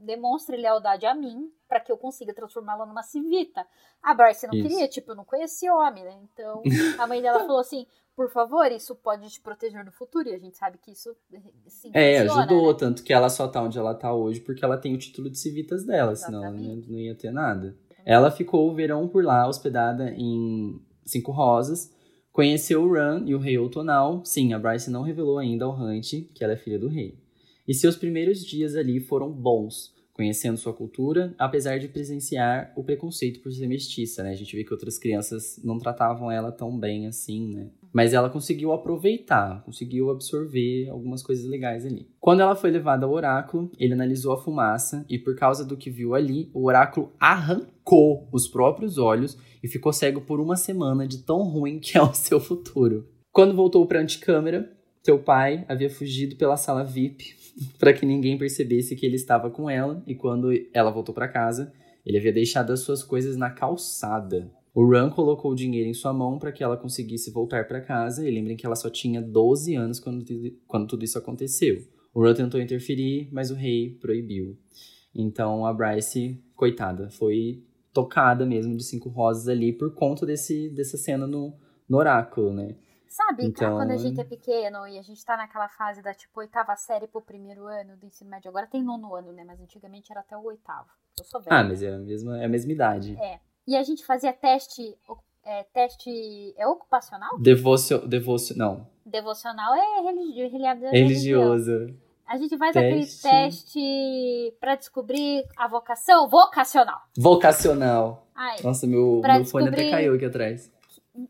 demonstre lealdade a mim para que eu consiga transformá-la numa civita. A Bryce não isso. queria, tipo, eu não conhecia homem, né? Então, a mãe dela falou assim: por favor, isso pode te proteger no futuro. E a gente sabe que isso sim, É, ajudou, né? tanto que ela só tá onde ela tá hoje porque ela tem o título de civitas dela, Exatamente. senão ela não ia, não ia ter nada. Ela ficou o verão por lá, hospedada em Cinco Rosas, conheceu o Run e o rei Outonal. Sim, a Bryce não revelou ainda ao Hunt que ela é filha do rei. E seus primeiros dias ali foram bons conhecendo sua cultura, apesar de presenciar o preconceito por ser mestiça, né? A gente vê que outras crianças não tratavam ela tão bem assim, né? Mas ela conseguiu aproveitar, conseguiu absorver algumas coisas legais ali. Quando ela foi levada ao oráculo, ele analisou a fumaça e, por causa do que viu ali, o oráculo arrancou os próprios olhos e ficou cego por uma semana de tão ruim que é o seu futuro. Quando voltou para a anticâmara, seu pai havia fugido pela sala VIP para que ninguém percebesse que ele estava com ela, e quando ela voltou para casa, ele havia deixado as suas coisas na calçada. O Ran colocou o dinheiro em sua mão para que ela conseguisse voltar para casa, e lembrem que ela só tinha 12 anos quando, quando tudo isso aconteceu. O Ran tentou interferir, mas o rei proibiu. Então a Bryce, coitada, foi tocada mesmo de cinco rosas ali por conta desse, dessa cena no, no oráculo, né? Sabe, então... quando a gente é pequeno e a gente tá naquela fase da tipo oitava série pro primeiro ano do ensino médio, agora tem nono ano, né? Mas antigamente era até o oitavo. Eu sou velha. Ah, mas é a mesma, é a mesma idade. É. E a gente fazia teste. É, teste. É ocupacional? Devocio, devocio, não. Devocional é religi religioso. Religioso. A gente faz teste. aquele teste para descobrir a vocação vocacional. Vocacional. Ai, Nossa, meu, meu fone até caiu aqui atrás.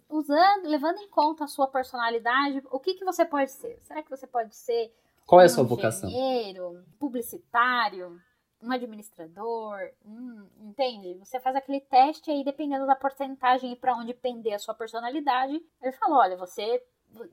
Usando, levando em conta a sua personalidade, o que, que você pode ser? Será que você pode ser qual é a sua vocação? Engenheiro, publicitário, um administrador, hum, entende? Você faz aquele teste aí, dependendo da porcentagem e para onde pender a sua personalidade, ele falou, olha, você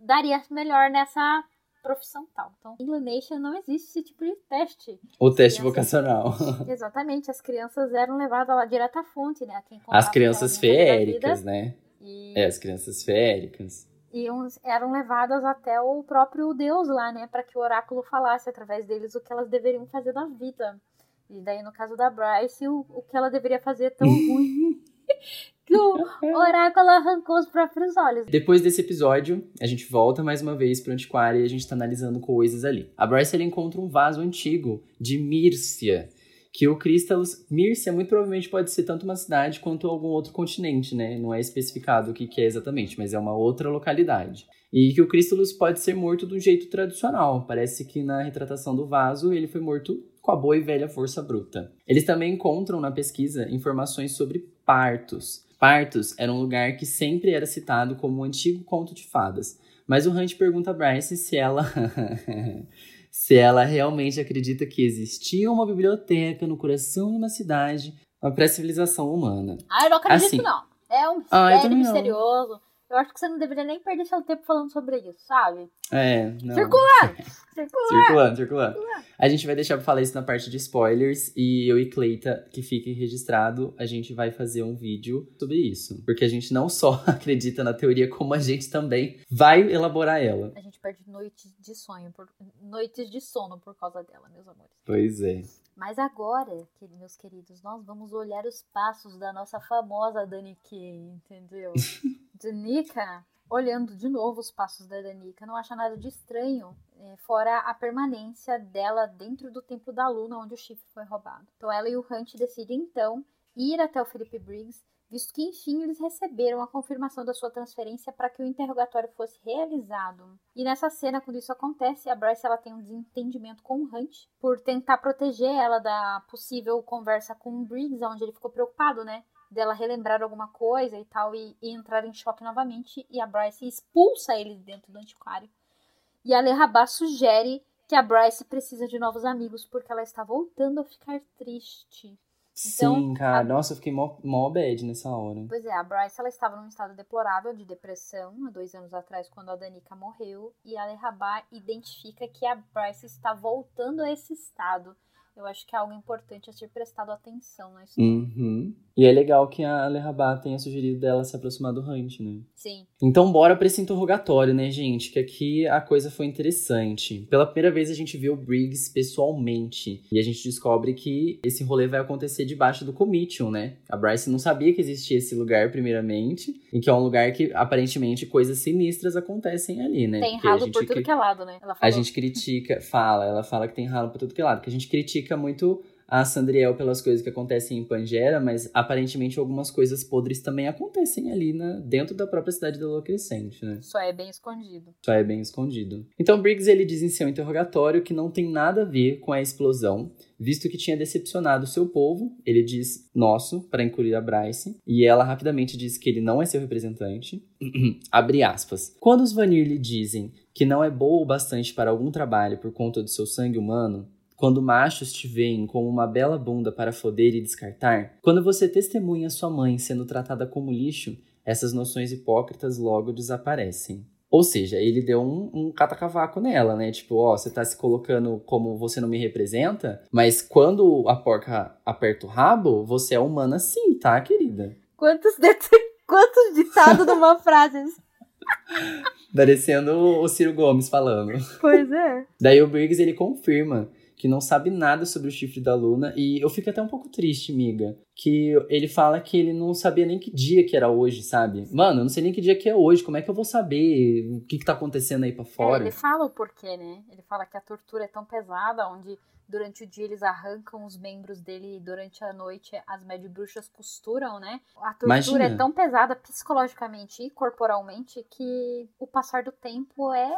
daria melhor nessa profissão tal. Então, em Illumination não existe esse tipo de teste. O teste crianças, vocacional. Exatamente, as crianças eram levadas lá direto à fonte, né? as crianças feéricas, né? E... É, as crianças feéricas e uns eram levadas até o próprio Deus lá, né, para que o oráculo falasse através deles o que elas deveriam fazer na vida. E daí, no caso da Bryce, o, o que ela deveria fazer é tão ruim que o oráculo arrancou os próprios olhos. Depois desse episódio, a gente volta mais uma vez pro antiquário e a gente tá analisando coisas ali. A Bryce ela encontra um vaso antigo de Mírcia que o Crystalus, Mírcia muito provavelmente pode ser tanto uma cidade quanto algum outro continente, né? Não é especificado o que, que é exatamente, mas é uma outra localidade. E que o Crystalus pode ser morto um jeito tradicional. Parece que na retratação do vaso ele foi morto com a boa e velha força bruta. Eles também encontram na pesquisa informações sobre partos. Partos era um lugar que sempre era citado como um antigo conto de fadas. Mas o Hunt pergunta a Bryce se ela se ela realmente acredita que existia uma biblioteca no coração de uma cidade uma pré-civilização humana. Ah, eu não acredito, assim, não. É um mistério ah, misterioso. Eu acho que você não deveria nem perder seu tempo falando sobre isso, sabe? É, não. Circulando! Circulando! circulando, circulando. A gente vai deixar pra falar isso na parte de spoilers e eu e Cleita, que fique registrado, a gente vai fazer um vídeo sobre isso. Porque a gente não só acredita na teoria, como a gente também vai elaborar ela. A gente perde noites de sonho, por... noites de sono por causa dela, meus amores. Pois é. Mas agora, meus queridos, nós vamos olhar os passos da nossa famosa Dani Kay, entendeu? Danica, olhando de novo os passos da Danica, não acha nada de estranho, é, fora a permanência dela dentro do Templo da Luna, onde o chifre foi roubado. Então ela e o Hunt decidem, então, ir até o Felipe Briggs, visto que, enfim, eles receberam a confirmação da sua transferência para que o interrogatório fosse realizado. E nessa cena, quando isso acontece, a Bryce ela tem um desentendimento com o Hunt por tentar proteger ela da possível conversa com o Briggs, onde ele ficou preocupado, né? Dela relembrar alguma coisa e tal, e, e, entrar em choque novamente, e a Bryce expulsa ele dentro do antiquário. E a Lerrabá sugere que a Bryce precisa de novos amigos, porque ela está voltando a ficar triste. Então, Sim, cara. A... Nossa, eu fiquei mó, mó bad nessa hora. Pois é, a Bryce ela estava num estado deplorável de depressão há dois anos atrás, quando a Danica morreu. E a Lerrabá identifica que a Bryce está voltando a esse estado eu acho que é algo importante a ser prestado atenção na história. Uhum. E é legal que a Lerrabá tenha sugerido dela se aproximar do Hunt, né? Sim. Então bora pra esse interrogatório, né, gente? Que aqui a coisa foi interessante. Pela primeira vez a gente vê o Briggs pessoalmente. E a gente descobre que esse rolê vai acontecer debaixo do Comitium, né? A Bryce não sabia que existia esse lugar, primeiramente. E que é um lugar que, aparentemente, coisas sinistras acontecem ali, né? Tem ralo por tudo que é lado, né? A gente critica, fala, ela fala que tem ralo por tudo que é lado. Que a gente critica muito a Sandriel pelas coisas que acontecem em Pangera, mas aparentemente algumas coisas podres também acontecem ali na, dentro da própria cidade da Lua Crescente, né? Só é bem escondido. Só é bem escondido. Então Briggs ele diz em seu interrogatório que não tem nada a ver com a explosão, visto que tinha decepcionado seu povo, ele diz nosso, para incluir a Bryce, e ela rapidamente diz que ele não é seu representante. Abre aspas. Quando os Vanir lhe dizem que não é boa o bastante para algum trabalho por conta do seu sangue humano, quando machos te veem como uma bela bunda para foder e descartar, quando você testemunha sua mãe sendo tratada como lixo, essas noções hipócritas logo desaparecem. Ou seja, ele deu um, um catacavaco nela, né? Tipo, ó, você tá se colocando como você não me representa, mas quando a porca aperta o rabo, você é humana sim, tá, querida? Quantos, Quantos ditados numa frase? Parecendo o Ciro Gomes falando. Pois é. Daí o Briggs, ele confirma que não sabe nada sobre o chifre da Luna. E eu fico até um pouco triste, miga. Que ele fala que ele não sabia nem que dia que era hoje, sabe? Mano, eu não sei nem que dia que é hoje. Como é que eu vou saber o que, que tá acontecendo aí pra é, fora? É, ele fala o porquê, né? Ele fala que a tortura é tão pesada, onde durante o dia eles arrancam os membros dele e durante a noite as médio bruxas costuram, né? A tortura Imagina. é tão pesada psicologicamente e corporalmente que o passar do tempo é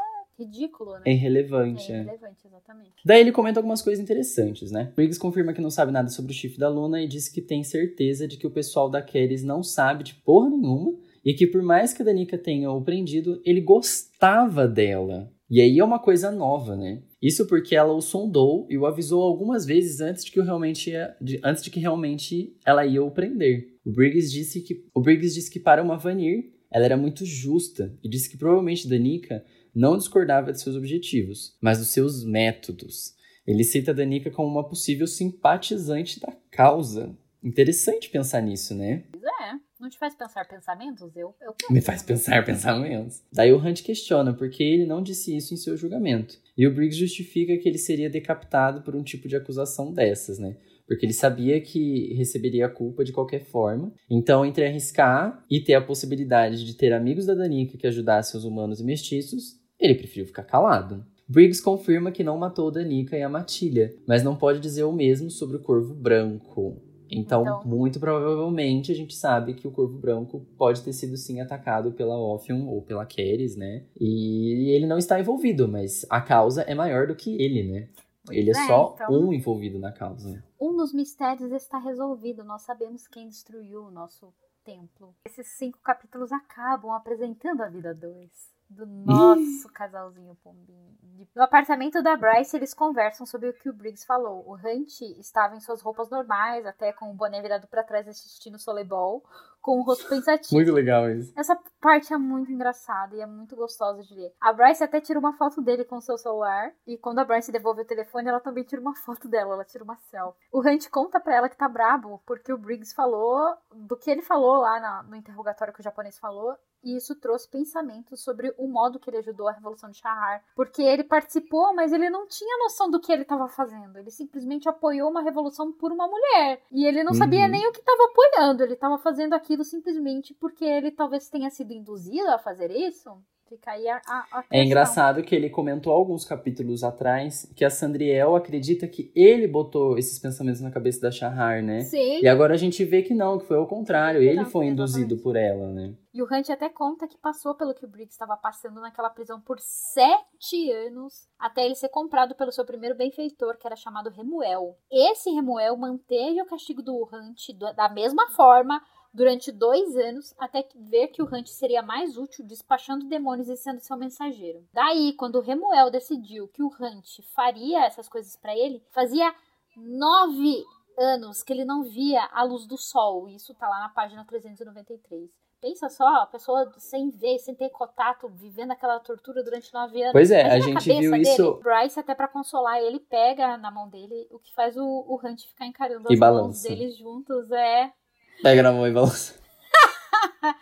ridículo, né? É irrelevante, É é. irrelevante, exatamente. Daí ele comenta algumas coisas interessantes, né? Briggs confirma que não sabe nada sobre o chifre da Luna e diz que tem certeza de que o pessoal da Keres não sabe de porra nenhuma e que por mais que a Danica tenha o prendido, ele gostava dela. E aí é uma coisa nova, né? Isso porque ela o sondou e o avisou algumas vezes antes de que, realmente ia- de, antes de que realmente ela ia o prender. O Briggs disse que o Briggs disse que para uma Vanir, ela era muito justa e disse que provavelmente Danica não discordava de seus objetivos, mas dos seus métodos. Ele cita Danica como uma possível simpatizante da causa. Interessante pensar nisso, né? Pois é. Não te faz pensar pensamentos? Eu, eu penso Me faz pensar pensamentos. Daí o Hunt questiona por que ele não disse isso em seu julgamento. E o Briggs justifica que ele seria decapitado por um tipo de acusação dessas, né? Porque ele sabia que receberia a culpa de qualquer forma. Então, entre arriscar e ter a possibilidade de ter amigos da Danica que ajudassem os humanos e mestiços, ele preferiu ficar calado. Briggs confirma que não matou Danica e a Matilha, mas não pode dizer o mesmo sobre o Corvo Branco. Então, Então- muito provavelmente, a gente sabe que o Corvo Branco pode ter sido sim atacado pela Ophion ou pela Keres, né? E ele não está envolvido, mas a causa é maior do que ele, né? Ele é, é, só então- um envolvido na causa. Um dos mistérios está resolvido. Nós sabemos quem destruiu o nosso templo. Esses cinco capítulos acabam apresentando a vida dois. Do nosso casalzinho pombinho. No apartamento da Bryce, eles conversam sobre o que o Briggs falou. O Hunt estava em suas roupas normais, até com o boné virado pra trás assistindo soleibol, com o rosto pensativo. Muito legal isso. Essa parte é muito engraçada e é muito gostosa de ler. A Bryce até tira uma foto dele com o seu celular. E quando a Bryce devolve o telefone, ela também tira uma foto dela. Ela tira uma selfie. O Hunt conta pra ela que tá brabo porque o Briggs falou do que ele falou lá na- no interrogatório que o japonês falou. E isso trouxe pensamentos sobre o modo que ele ajudou a Revolução de Shahar. Porque ele participou, mas ele não tinha noção do que ele estava fazendo. Ele simplesmente apoiou uma revolução por uma mulher. E ele não sabia Uhum. nem o que estava apoiando. Ele estava fazendo aquilo simplesmente porque ele talvez tenha sido induzido a fazer isso. Fica aí a, a, É engraçado que ele comentou alguns capítulos atrás que a Sandriel acredita que ele botou esses pensamentos na cabeça da Shahar, né? Sim. E agora a gente vê que não, que foi ao contrário. Ele Não, foi induzido exatamente. por ela, né? E o Hunt até conta que passou pelo que o Briggs estava passando naquela prisão por sete anos, até ele ser comprado pelo seu primeiro benfeitor, que era chamado Remuel. Esse Remuel manteve o castigo do Hunt da mesma forma durante dois anos, até ver que o Hunt seria mais útil despachando demônios e sendo seu mensageiro. Daí, quando o Remuel decidiu que o Hunt faria essas coisas para ele, fazia nove anos que ele não via a luz do sol. Isso tá lá na página 393. Pensa só, a pessoa sem ver, sem ter contato, vivendo aquela tortura durante nove anos. Pois é, a gente viu dele. isso. Bryce, até pra consolar ele, pega na mão dele, o que faz o, o Hunt ficar encarando E as mãos balança. deles juntos. É. Pega na mão e balança.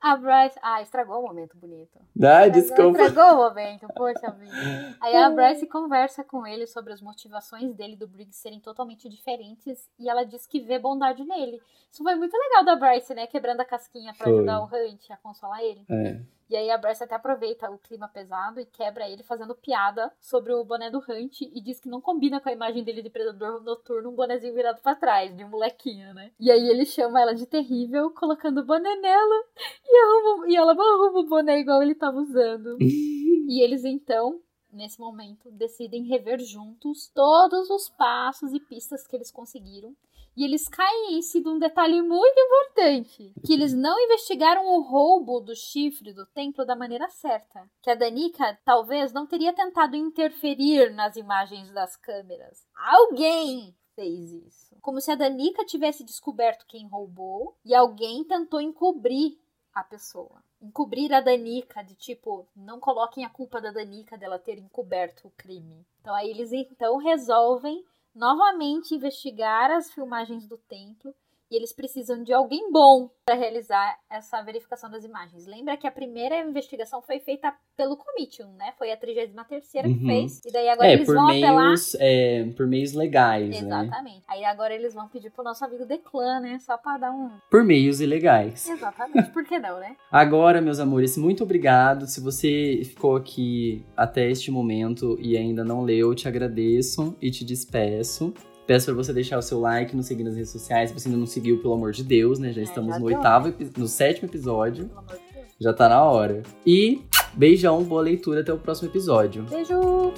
A Bryce. Ah, estragou o momento bonito. Estragou- desculpa. Estragou o momento, poxa vida. Aí a Bryce conversa com ele sobre as motivações dele e do Briggs serem totalmente diferentes e ela diz que vê bondade nele. Isso foi muito legal da Bryce, né? Quebrando a casquinha pra Foi. ajudar o Hunt a consolar ele. É. E aí a Bryce até aproveita o clima pesado e quebra ele fazendo piada sobre o boné do Hunt e diz que não combina com a imagem dele de predador noturno, um bonezinho virado pra trás, de um molequinho, né? E aí ele chama ela de terrível, colocando o boné nela e, arruma, e ela arruma o boné igual ele tava usando. E eles então, nesse momento, decidem rever juntos todos os passos e pistas que eles conseguiram. E eles caem em si de um detalhe muito importante: que eles não investigaram o roubo do chifre do templo da maneira certa. Que a Danica talvez não teria tentado interferir nas imagens das câmeras. Alguém fez isso. Como se a Danica tivesse descoberto quem roubou e alguém tentou encobrir a pessoa. Encobrir a Danica, de tipo, não coloquem a culpa da Danica dela ter encoberto o crime. Então aí eles então resolvem novamente investigar as filmagens do templo e eles precisam de alguém bom para realizar essa verificação das imagens. Lembra que a primeira investigação foi feita pelo Comitium, né? Foi a 33 que Uhum. fez. E daí agora É, eles vão apelar meios, é, por meios legais, né? Exatamente. Aí agora eles vão pedir pro nosso amigo Declan, né? Só pra dar um. Por meios ilegais. Exatamente. Por que não, né? Agora, meus amores, muito obrigado. Se você ficou aqui até este momento e ainda não leu, te agradeço e te despeço. Peço pra você deixar o seu like, nos seguir nas redes sociais. Se você ainda não seguiu, pelo amor de Deus, né? Já É, estamos já no deu, oitavo, no sétimo episódio. Pelo amor de Deus. Já tá na hora. E Beijão, boa leitura, até o próximo episódio. Beijo!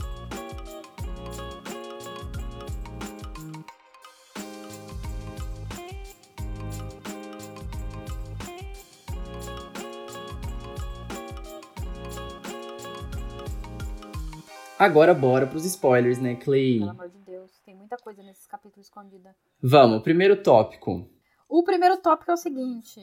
Agora bora pros spoilers, né, Clay? Pelo amor de Deus, muita coisa nesses capítulos escondida. Vamos, primeiro tópico. O primeiro tópico é o seguinte: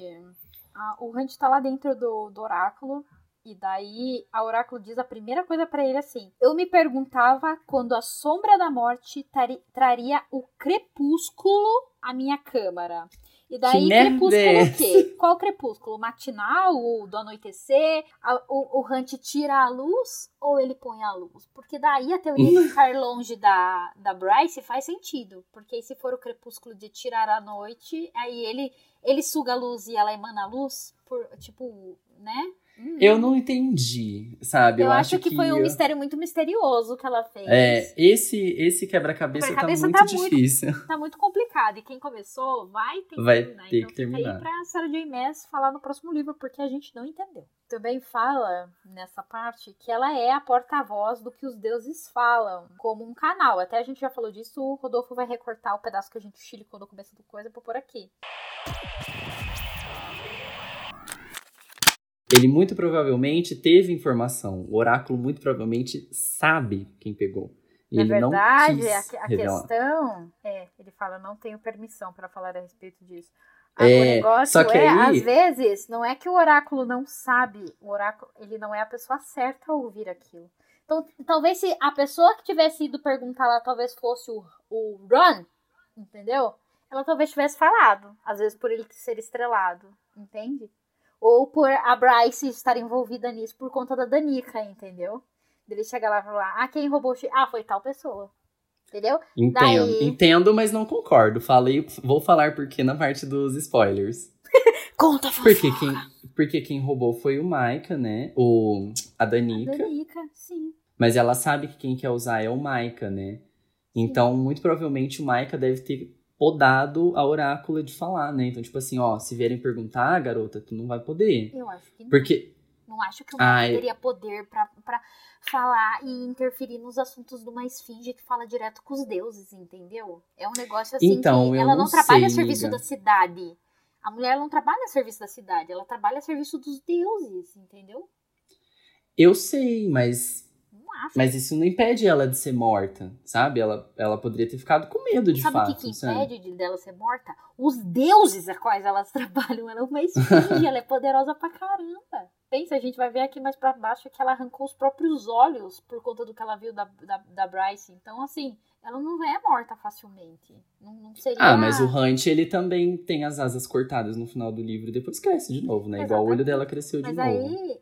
a, o Hunt tá lá dentro do, do oráculo. E daí a oráculo diz a primeira coisa para ele assim: Eu me perguntava quando a sombra da morte traria o crepúsculo à minha câmara. E daí, crepúsculo o quê? Qual crepúsculo? Matinal? O do anoitecer? A, o, o Hunt tira a luz ou ele põe a luz? Porque daí a teoria de ficar longe da, da Bryce faz sentido. Porque se for o crepúsculo de tirar a noite, aí ele, ele suga a luz e ela emana a luz, por, tipo, né? Eu não entendi, sabe? Eu, eu acho, acho que, foi um mistério muito misterioso que ela fez. É, esse, esse quebra-cabeça quebra tá, muito tá difícil. Muito, tá muito complicado. E quem começou vai ter que vai terminar. Ter então que terminar. aí pra Sarah J. Maas falar no próximo livro, porque a gente não entendeu. Também fala nessa parte que ela é a porta-voz do que os deuses falam, como um canal. Até a gente já falou disso, o Rodolfo vai recortar o pedaço que a gente chilicou no começo do coisa pra pôr aqui. Ele muito provavelmente teve informação. O oráculo muito provavelmente sabe quem pegou. Na ele verdade, a, a questão é, ele fala, não tenho permissão para falar a respeito disso. É, o negócio só que é, aí... às vezes, não é que o oráculo não sabe, o oráculo, ele não é a pessoa certa a ouvir aquilo. Então, talvez se a pessoa que tivesse ido perguntar lá, talvez fosse o, o Run, entendeu? Ela talvez tivesse falado, às vezes por ele ser estrelado, entende? Ou por a Bryce estar envolvida nisso por conta da Danica, entendeu? Ele chega lá e fala, ah, quem roubou o Ah, foi tal pessoa. Entendeu? Entendo, Daí... entendo, mas não concordo. Falei, vou falar porque na parte dos spoilers. Conta, porque quem, porque quem roubou foi o Maika, né? O, a Danica. A Danica, sim. Mas ela sabe que quem quer usar é o Maika, né? Então, sim. muito provavelmente o Maika deve ter podado a oráculo de falar, né? Então, tipo assim, ó, se vierem perguntar, garota, tu não vai poder. Eu acho que não. Porque. Não acho que o Ai... teria poder pra, pra falar e interferir nos assuntos de uma esfinge que fala direto com os deuses, entendeu? É um negócio assim então, que ela não, não trabalha a serviço amiga. da cidade. A mulher não trabalha a serviço da cidade, ela trabalha a serviço dos deuses, entendeu? Eu sei, mas mas isso não impede ela de ser morta, sabe? Ela, ela poderia ter ficado com medo de sabe fato. Sabe o que, que impede de dela ser morta? Os deuses a quais elas trabalham. Ela é uma esfinge, ela é poderosa pra caramba. Pensa, a gente vai ver aqui mais pra baixo que ela arrancou os próprios olhos por conta do que ela viu da, da, da Bryce. Então, assim, ela não é morta facilmente. Não, não seria... Ah, mas o Hunt, ele também tem as asas cortadas no final do livro e depois cresce de novo, né? Exatamente. Igual o olho dela cresceu de mas novo. Mas aí,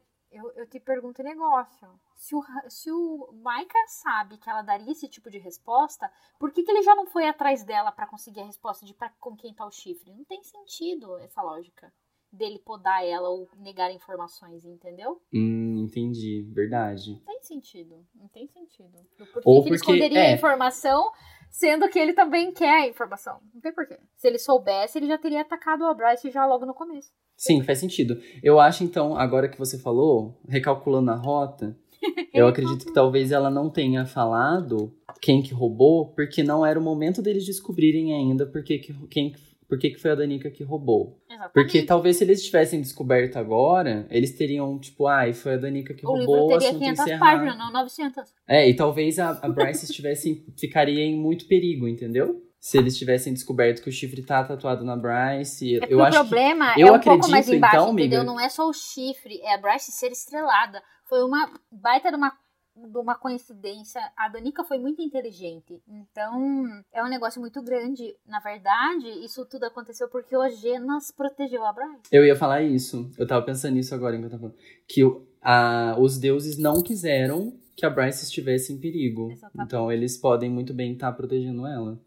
eu, te pergunto um negócio. Se o, se o Micah sabe que ela daria esse tipo de resposta, por que, que ele já não foi atrás dela para conseguir a resposta de pra, com quem tá o chifre? Não tem sentido essa lógica dele podar ela ou negar informações, entendeu? Hum, entendi. Verdade. Não tem sentido. Não tem sentido. Por que, ou porque, ele esconderia é. a informação Sendo que ele também quer a informação. Não tem porquê. Se ele soubesse, ele já teria atacado a Bryce já logo no começo. Sim, faz sentido. Eu acho, então, agora que você falou, recalculando a rota, eu acredito que talvez ela não tenha falado quem que roubou, porque não era o momento deles descobrirem ainda porque que, quem por que, que foi a Danica que roubou. Exatamente. Porque talvez se eles tivessem descoberto agora, eles teriam, tipo, ai, ah, foi a Danica que o roubou, livro teria 500 páginas, não 900. É, e talvez a, a Bryce estivesse, ficaria em muito perigo, entendeu? Se eles tivessem descoberto que o chifre tá tatuado na Bryce. É eu acho o problema que, eu é um acredito, pouco mais embaixo, então, entendeu? Amiga, não é só o chifre, é a Bryce ser estrelada. Foi uma baita de uma de uma coincidência. A Danica foi muito inteligente. Então, é um negócio muito grande. Na verdade, isso tudo aconteceu porque o Genas protegeu a. Eu ia falar isso. Eu tava pensando nisso agora enquanto eu tava falando. Que a, os deuses não quiseram que a Bryce estivesse em perigo. Exatamente. Então, eles podem muito bem estar tá protegendo ela. Uhum.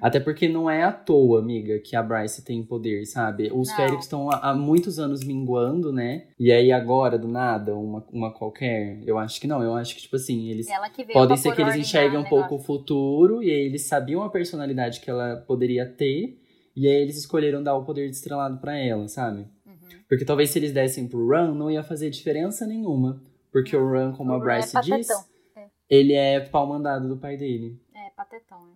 Até porque não é à toa, amiga, que a Bryce tem poder, sabe? Os féricos estão há, muitos anos minguando, né? E aí agora, do nada, uma, uma qualquer. Eu acho que não, eu acho que, tipo assim, eles. podem ser que eles enxerguem um pouco o futuro, e aí eles sabiam a personalidade que ela poderia ter, e aí eles escolheram dar o poder de estrelado para ela, sabe? Uhum. Porque talvez se eles dessem pro Run, não ia fazer diferença nenhuma. Porque o Ran, como O a Ran é Bryce diz, é. ele é pau mandado do pai dele. É, patetão, né?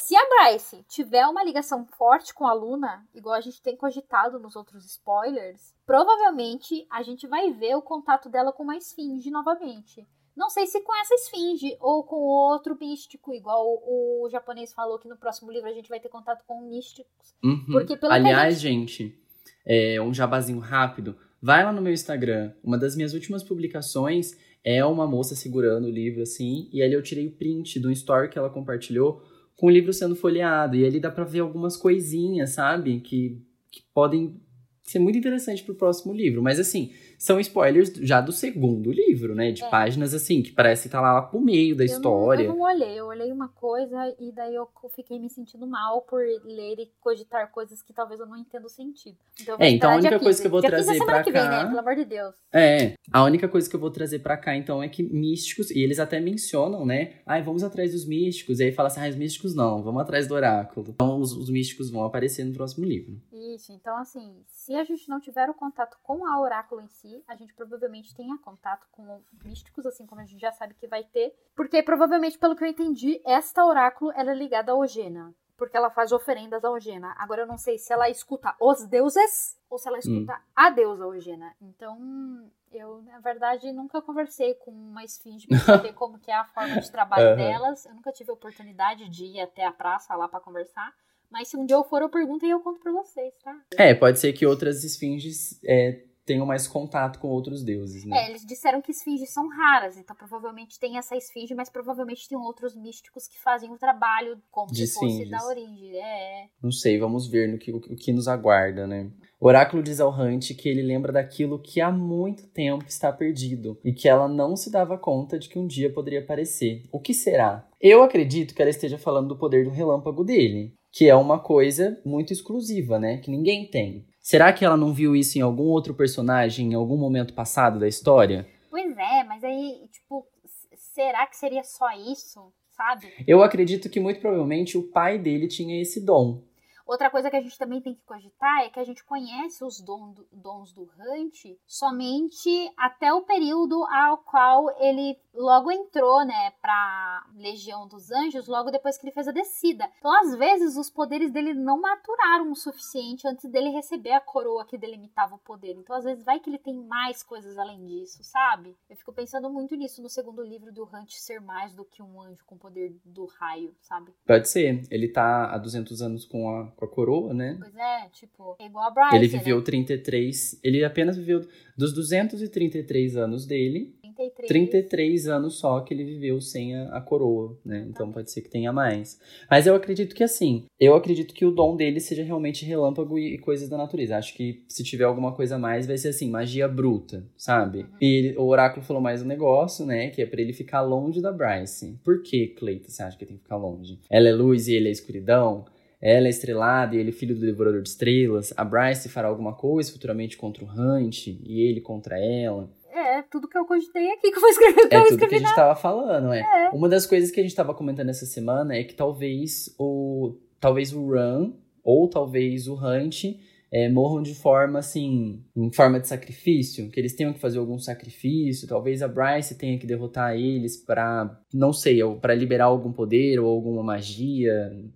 Se a Bryce tiver uma ligação forte com a Luna, igual a gente tem cogitado nos outros spoilers, provavelmente a gente vai ver o contato dela com uma esfinge novamente. Não sei se com essa esfinge ou com outro místico, igual o, o japonês falou que no próximo livro a gente vai ter contato com místicos. Uhum. Porque pelo Aliás, gente, é, um jabazinho rápido. Vai lá no meu Instagram. Uma das minhas últimas publicações é uma moça segurando o livro assim, e ali eu tirei o print do story que ela compartilhou com o livro sendo folheado. E ali dá pra ver algumas coisinhas, sabe? Que, que podem ser muito interessantes pro próximo livro. Mas assim, são spoilers já do segundo livro, né? De É. páginas assim, que parece que tá lá, lá pro meio da Eu não- história. Eu não, olhei, eu olhei uma coisa e daí eu fiquei me sentindo mal por ler e cogitar coisas que talvez eu não entenda o sentido. Então, eu vou É, então a única coisa 15. que eu vou Dia 15 trazer pra que vem, cá- né? Pelo amor de Deus. É, a única coisa que eu vou trazer pra cá, então, é que místicos, e eles até mencionam, né? Ai, vamos atrás dos místicos. E aí fala assim, ah, os místicos não, vamos atrás do oráculo. Então, os, os místicos vão aparecer no próximo livro. Isso, então assim, se a gente não tiver o contato com a oráculo em si, a gente provavelmente tenha contato com místicos, assim como a gente já sabe que vai ter. Porque provavelmente, pelo que eu entendi, esta oráculo ela é ligada a Ogena. Porque ela faz oferendas a Ogena. Agora eu não sei se ela escuta os deuses ou se ela escuta a deusa Ogena. Então, eu, na verdade, nunca conversei com uma esfinge pra saber como que é a forma de trabalho Aham. delas. Eu nunca tive a oportunidade de ir até a praça lá pra conversar. Mas se um dia eu for, eu pergunto e eu conto pra vocês, tá? É, pode ser que outras esfinges é, tenham mais contato com outros deuses, né? É, eles disseram que esfinges são raras, então provavelmente tem essa esfinge, mas provavelmente tem outros místicos que fazem o trabalho como De se fosse esfinges. da origem. É, Não sei, vamos ver no que, o, o que nos aguarda, né? O oráculo diz ao Hunt que ele lembra daquilo que há muito tempo está perdido e que ela não se dava conta de que um dia poderia aparecer. O que será? Eu acredito que ela esteja falando do poder do relâmpago dele, que é uma coisa muito exclusiva, né? Que ninguém tem. Será que ela não viu isso em algum outro personagem, em algum momento passado da história? Pois é, mas aí, tipo, será que seria só isso? Sabe? Eu acredito que muito provavelmente o pai dele tinha esse dom. Outra coisa que a gente também tem que cogitar é que a gente conhece os dom do- dons do Hunt somente até o período ao qual ele logo entrou, né, pra Legião dos Anjos, logo depois que ele fez a descida. Então, às vezes, os poderes dele não maturaram o suficiente antes dele receber a coroa que delimitava o poder. Então, às vezes, vai que ele tem mais coisas além disso, sabe? Eu fico pensando muito nisso no segundo livro do Hunt ser mais do que um anjo com poder do raio, sabe? Pode ser. Ele tá há 200 anos com a, com a coroa, né? Pois é, tipo, é igual a Bryce, Ele né? viveu 33. Ele apenas viveu dos 233 anos dele, 33. 33 anos só que ele viveu sem a, a coroa, né? Então pode ser que tenha mais. Mas eu acredito que assim, eu acredito que o dom dele seja realmente relâmpago e, e coisas da natureza. Acho que se tiver alguma coisa a mais, vai ser assim, magia bruta, sabe? Uhum. E ele- o oráculo falou mais um negócio, né? Que é pra ele ficar longe da Bryce. Por que, Cleita, você acha que tem que ficar longe? Ela é luz e ele é escuridão? Ela é estrelada e ele é filho do devorador de estrelas. A Bryce fará alguma coisa futuramente contra o Hunt e ele contra ela. É, tudo que eu cogitei aqui que eu vou escrever, que É eu tudo que a gente tava falando, é. É. Uma das coisas que a gente tava comentando essa semana é que talvez o talvez o Run ou talvez o Hunt é, morram de forma assim, em forma de sacrifício, que eles tenham que fazer algum sacrifício, talvez a Bryce tenha que derrotar eles pra, não sei, ou pra liberar algum poder ou alguma magia.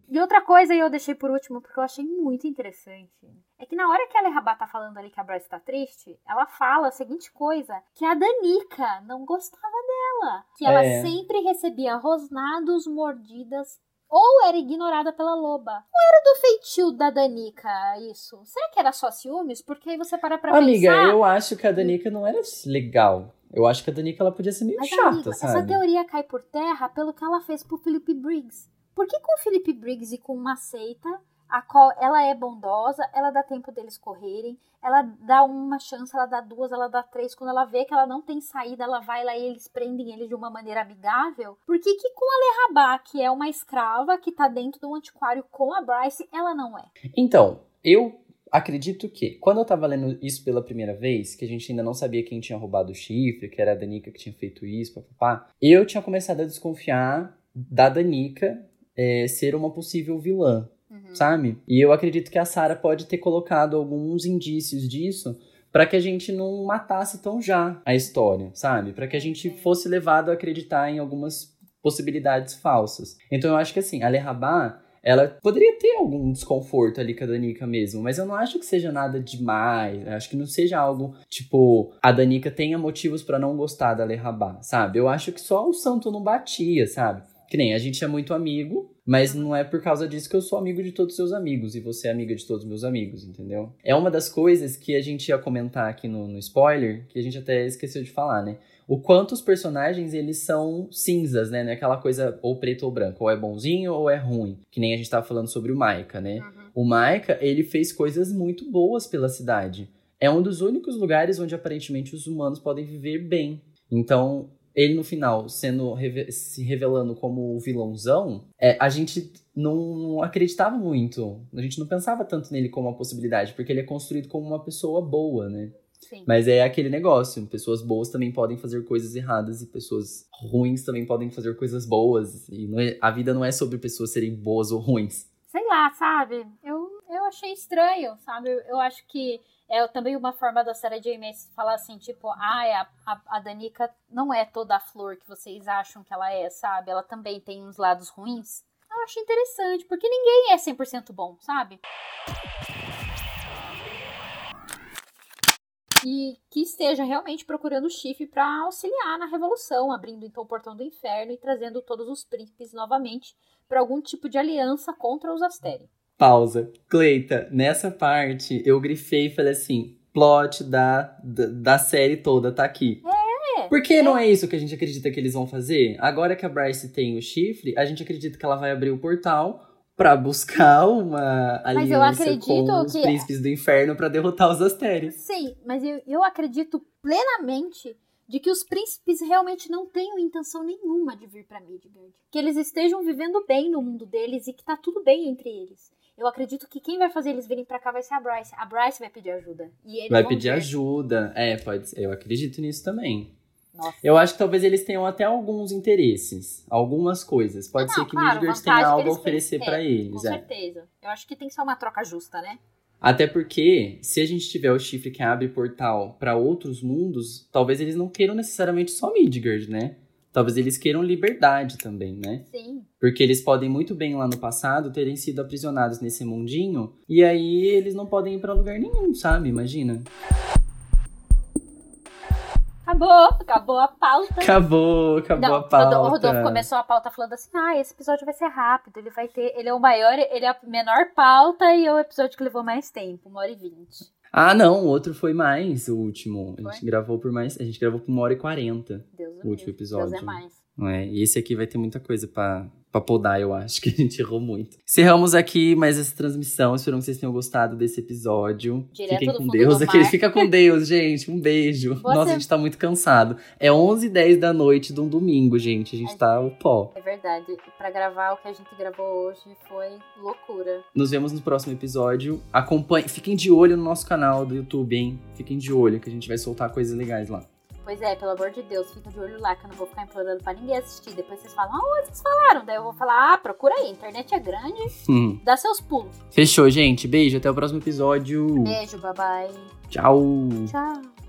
E outra coisa eu deixei por último, porque eu achei muito interessante. É que na hora que a Lerrabat tá falando ali que a Bryce tá triste, ela fala a seguinte coisa: que a Danica não gostava dela. Que ela É. sempre recebia rosnados, mordidas ou era ignorada pela loba. Não era do feitio da Danica isso? Será que era só ciúmes? Porque aí você para pra Amiga, pensar. eu acho que a Danica não era legal. Eu acho que a Danica ela podia ser meio Mas, chata, amigo, essa sabe? teoria cai por terra pelo que ela fez pro Philip Briggs. Por que com o Philip Briggs e com uma seita, a qual ela é bondosa, ela dá tempo deles correrem, ela dá uma chance, ela dá duas, ela dá três, quando ela vê que ela não tem saída, ela vai lá e eles prendem ele de uma maneira amigável? Por que que com a Lerrabá, que é uma escrava que tá dentro de um antiquário com a Bryce, ela não é? Então, eu acredito que, quando eu tava lendo isso pela primeira vez, que a gente ainda não sabia quem tinha roubado o chifre, que era a Danica que tinha feito isso, papapá, eu tinha começado a desconfiar da Danica é, ser uma possível vilã. Uhum. sabe? E eu acredito que a Sarah pode ter colocado alguns indícios disso para que a gente não matasse tão já a história, sabe? Para que a gente fosse levado a acreditar em algumas possibilidades falsas. Então eu acho que assim, a Lerrabá, ela poderia ter algum desconforto ali com a Danica mesmo, mas eu não acho que seja nada demais. Eu acho que não seja algo tipo a Danica tenha motivos para não gostar da Lerrabá, sabe? Eu acho que só o santo não batia, sabe? Que nem a gente é muito amigo, mas não é por causa disso que eu sou amigo de todos os seus amigos e você é amiga de todos os meus amigos, entendeu? É uma das coisas que a gente ia comentar aqui no, no spoiler, que a gente até esqueceu de falar, né? o quanto os personagens eles são cinzas, né? Não é aquela coisa ou preto ou branco, ou é bonzinho ou é ruim, que nem a gente tava falando sobre o Maika, né? Uhum. O Maika, ele fez coisas muito boas pela cidade. É um dos únicos lugares onde aparentemente os humanos podem viver bem. Então, ele no final sendo se revelando como o vilãozão, é, a gente não, não, acreditava muito. A gente não pensava tanto nele como uma possibilidade, porque ele é construído como uma pessoa boa, né? Sim. Mas é aquele negócio. Pessoas boas também podem fazer coisas erradas e pessoas ruins também podem fazer coisas boas. E é, a vida não é sobre pessoas serem boas ou ruins. Sei lá, sabe? Eu, eu achei estranho, sabe? Eu, eu acho que é também uma forma da Sarah J. Maas falar assim, tipo, ah, a, a, Danica não é toda a flor que vocês acham que ela é, sabe? Ela também tem uns lados ruins. Eu acho interessante, porque ninguém é 100% bom, sabe? e que esteja realmente procurando o chifre para auxiliar na revolução, abrindo então o portão do inferno e trazendo todos os príncipes novamente para algum tipo de aliança contra os Asteri. Pausa. Cleita, nessa parte eu grifei e falei assim: plot da, da, da série toda tá aqui. É. Porque é. não é isso que a gente acredita que eles vão fazer? Agora que a Bryce tem o chifre, a gente acredita que ela vai abrir o portal para buscar uma aliança com os que... príncipes do inferno para derrotar os Astérios. Sim, mas eu, eu acredito plenamente de que os príncipes realmente não tenham intenção nenhuma de vir para Midgard. Que eles estejam vivendo bem no mundo deles e que tá tudo bem entre eles. Eu acredito que quem vai fazer eles virem para cá vai ser a Bryce. A Bryce vai pedir ajuda. E vai pedir ajuda. É, pode ser. Eu acredito nisso também. Nossa. Eu acho que talvez eles tenham até alguns interesses, algumas coisas. Pode não, ser que claro, Midgard tenha algo a oferecer para eles. Com é. certeza. Eu acho que tem que ser uma troca justa, né? Até porque, se a gente tiver o chifre que abre portal para outros mundos, talvez eles não queiram necessariamente só Midgard, né? Talvez eles queiram liberdade também, né? Sim. Porque eles podem muito bem lá no passado terem sido aprisionados nesse mundinho e aí eles não podem ir para lugar nenhum, sabe? Imagina. Acabou, acabou a pauta. Acabou, acabou Não, a pauta. O Rodolfo começou a pauta falando assim: ah, esse episódio vai ser rápido, ele vai ter. Ele é o maior, ele é a menor pauta e é o episódio que levou mais tempo, uma hora e vinte. Ah, não, o outro foi mais, o último. Foi? A gente gravou por mais. A gente gravou por uma hora e quarenta. Deus o último episódio. Deus é mais. Não é? E esse aqui vai ter muita coisa pra, pra podar, eu acho, que a gente errou muito. Encerramos aqui mais essa transmissão. Espero que vocês tenham gostado desse episódio. Direto Fiquem com Deus. Aqui, fica com Deus, gente. Um beijo. Você... Nossa, a gente tá muito cansado. É 11 h 10 da noite de um domingo, gente. A gente é, tá o pó. É verdade. Pra gravar o que a gente gravou hoje foi loucura. Nos vemos no próximo episódio. Acompanhe, fiquem de olho no nosso canal do YouTube, hein? Fiquem de olho que a gente vai soltar coisas legais lá. Pois é, pelo amor de Deus, fica de olho lá que eu não vou ficar implorando pra ninguém assistir. Depois vocês falam, ah, vocês falaram. Daí eu vou falar, ah, procura aí, a internet é grande, hum. dá seus pulos. Fechou, gente. Beijo, até o próximo episódio. Beijo, bye bye. Tchau. Tchau.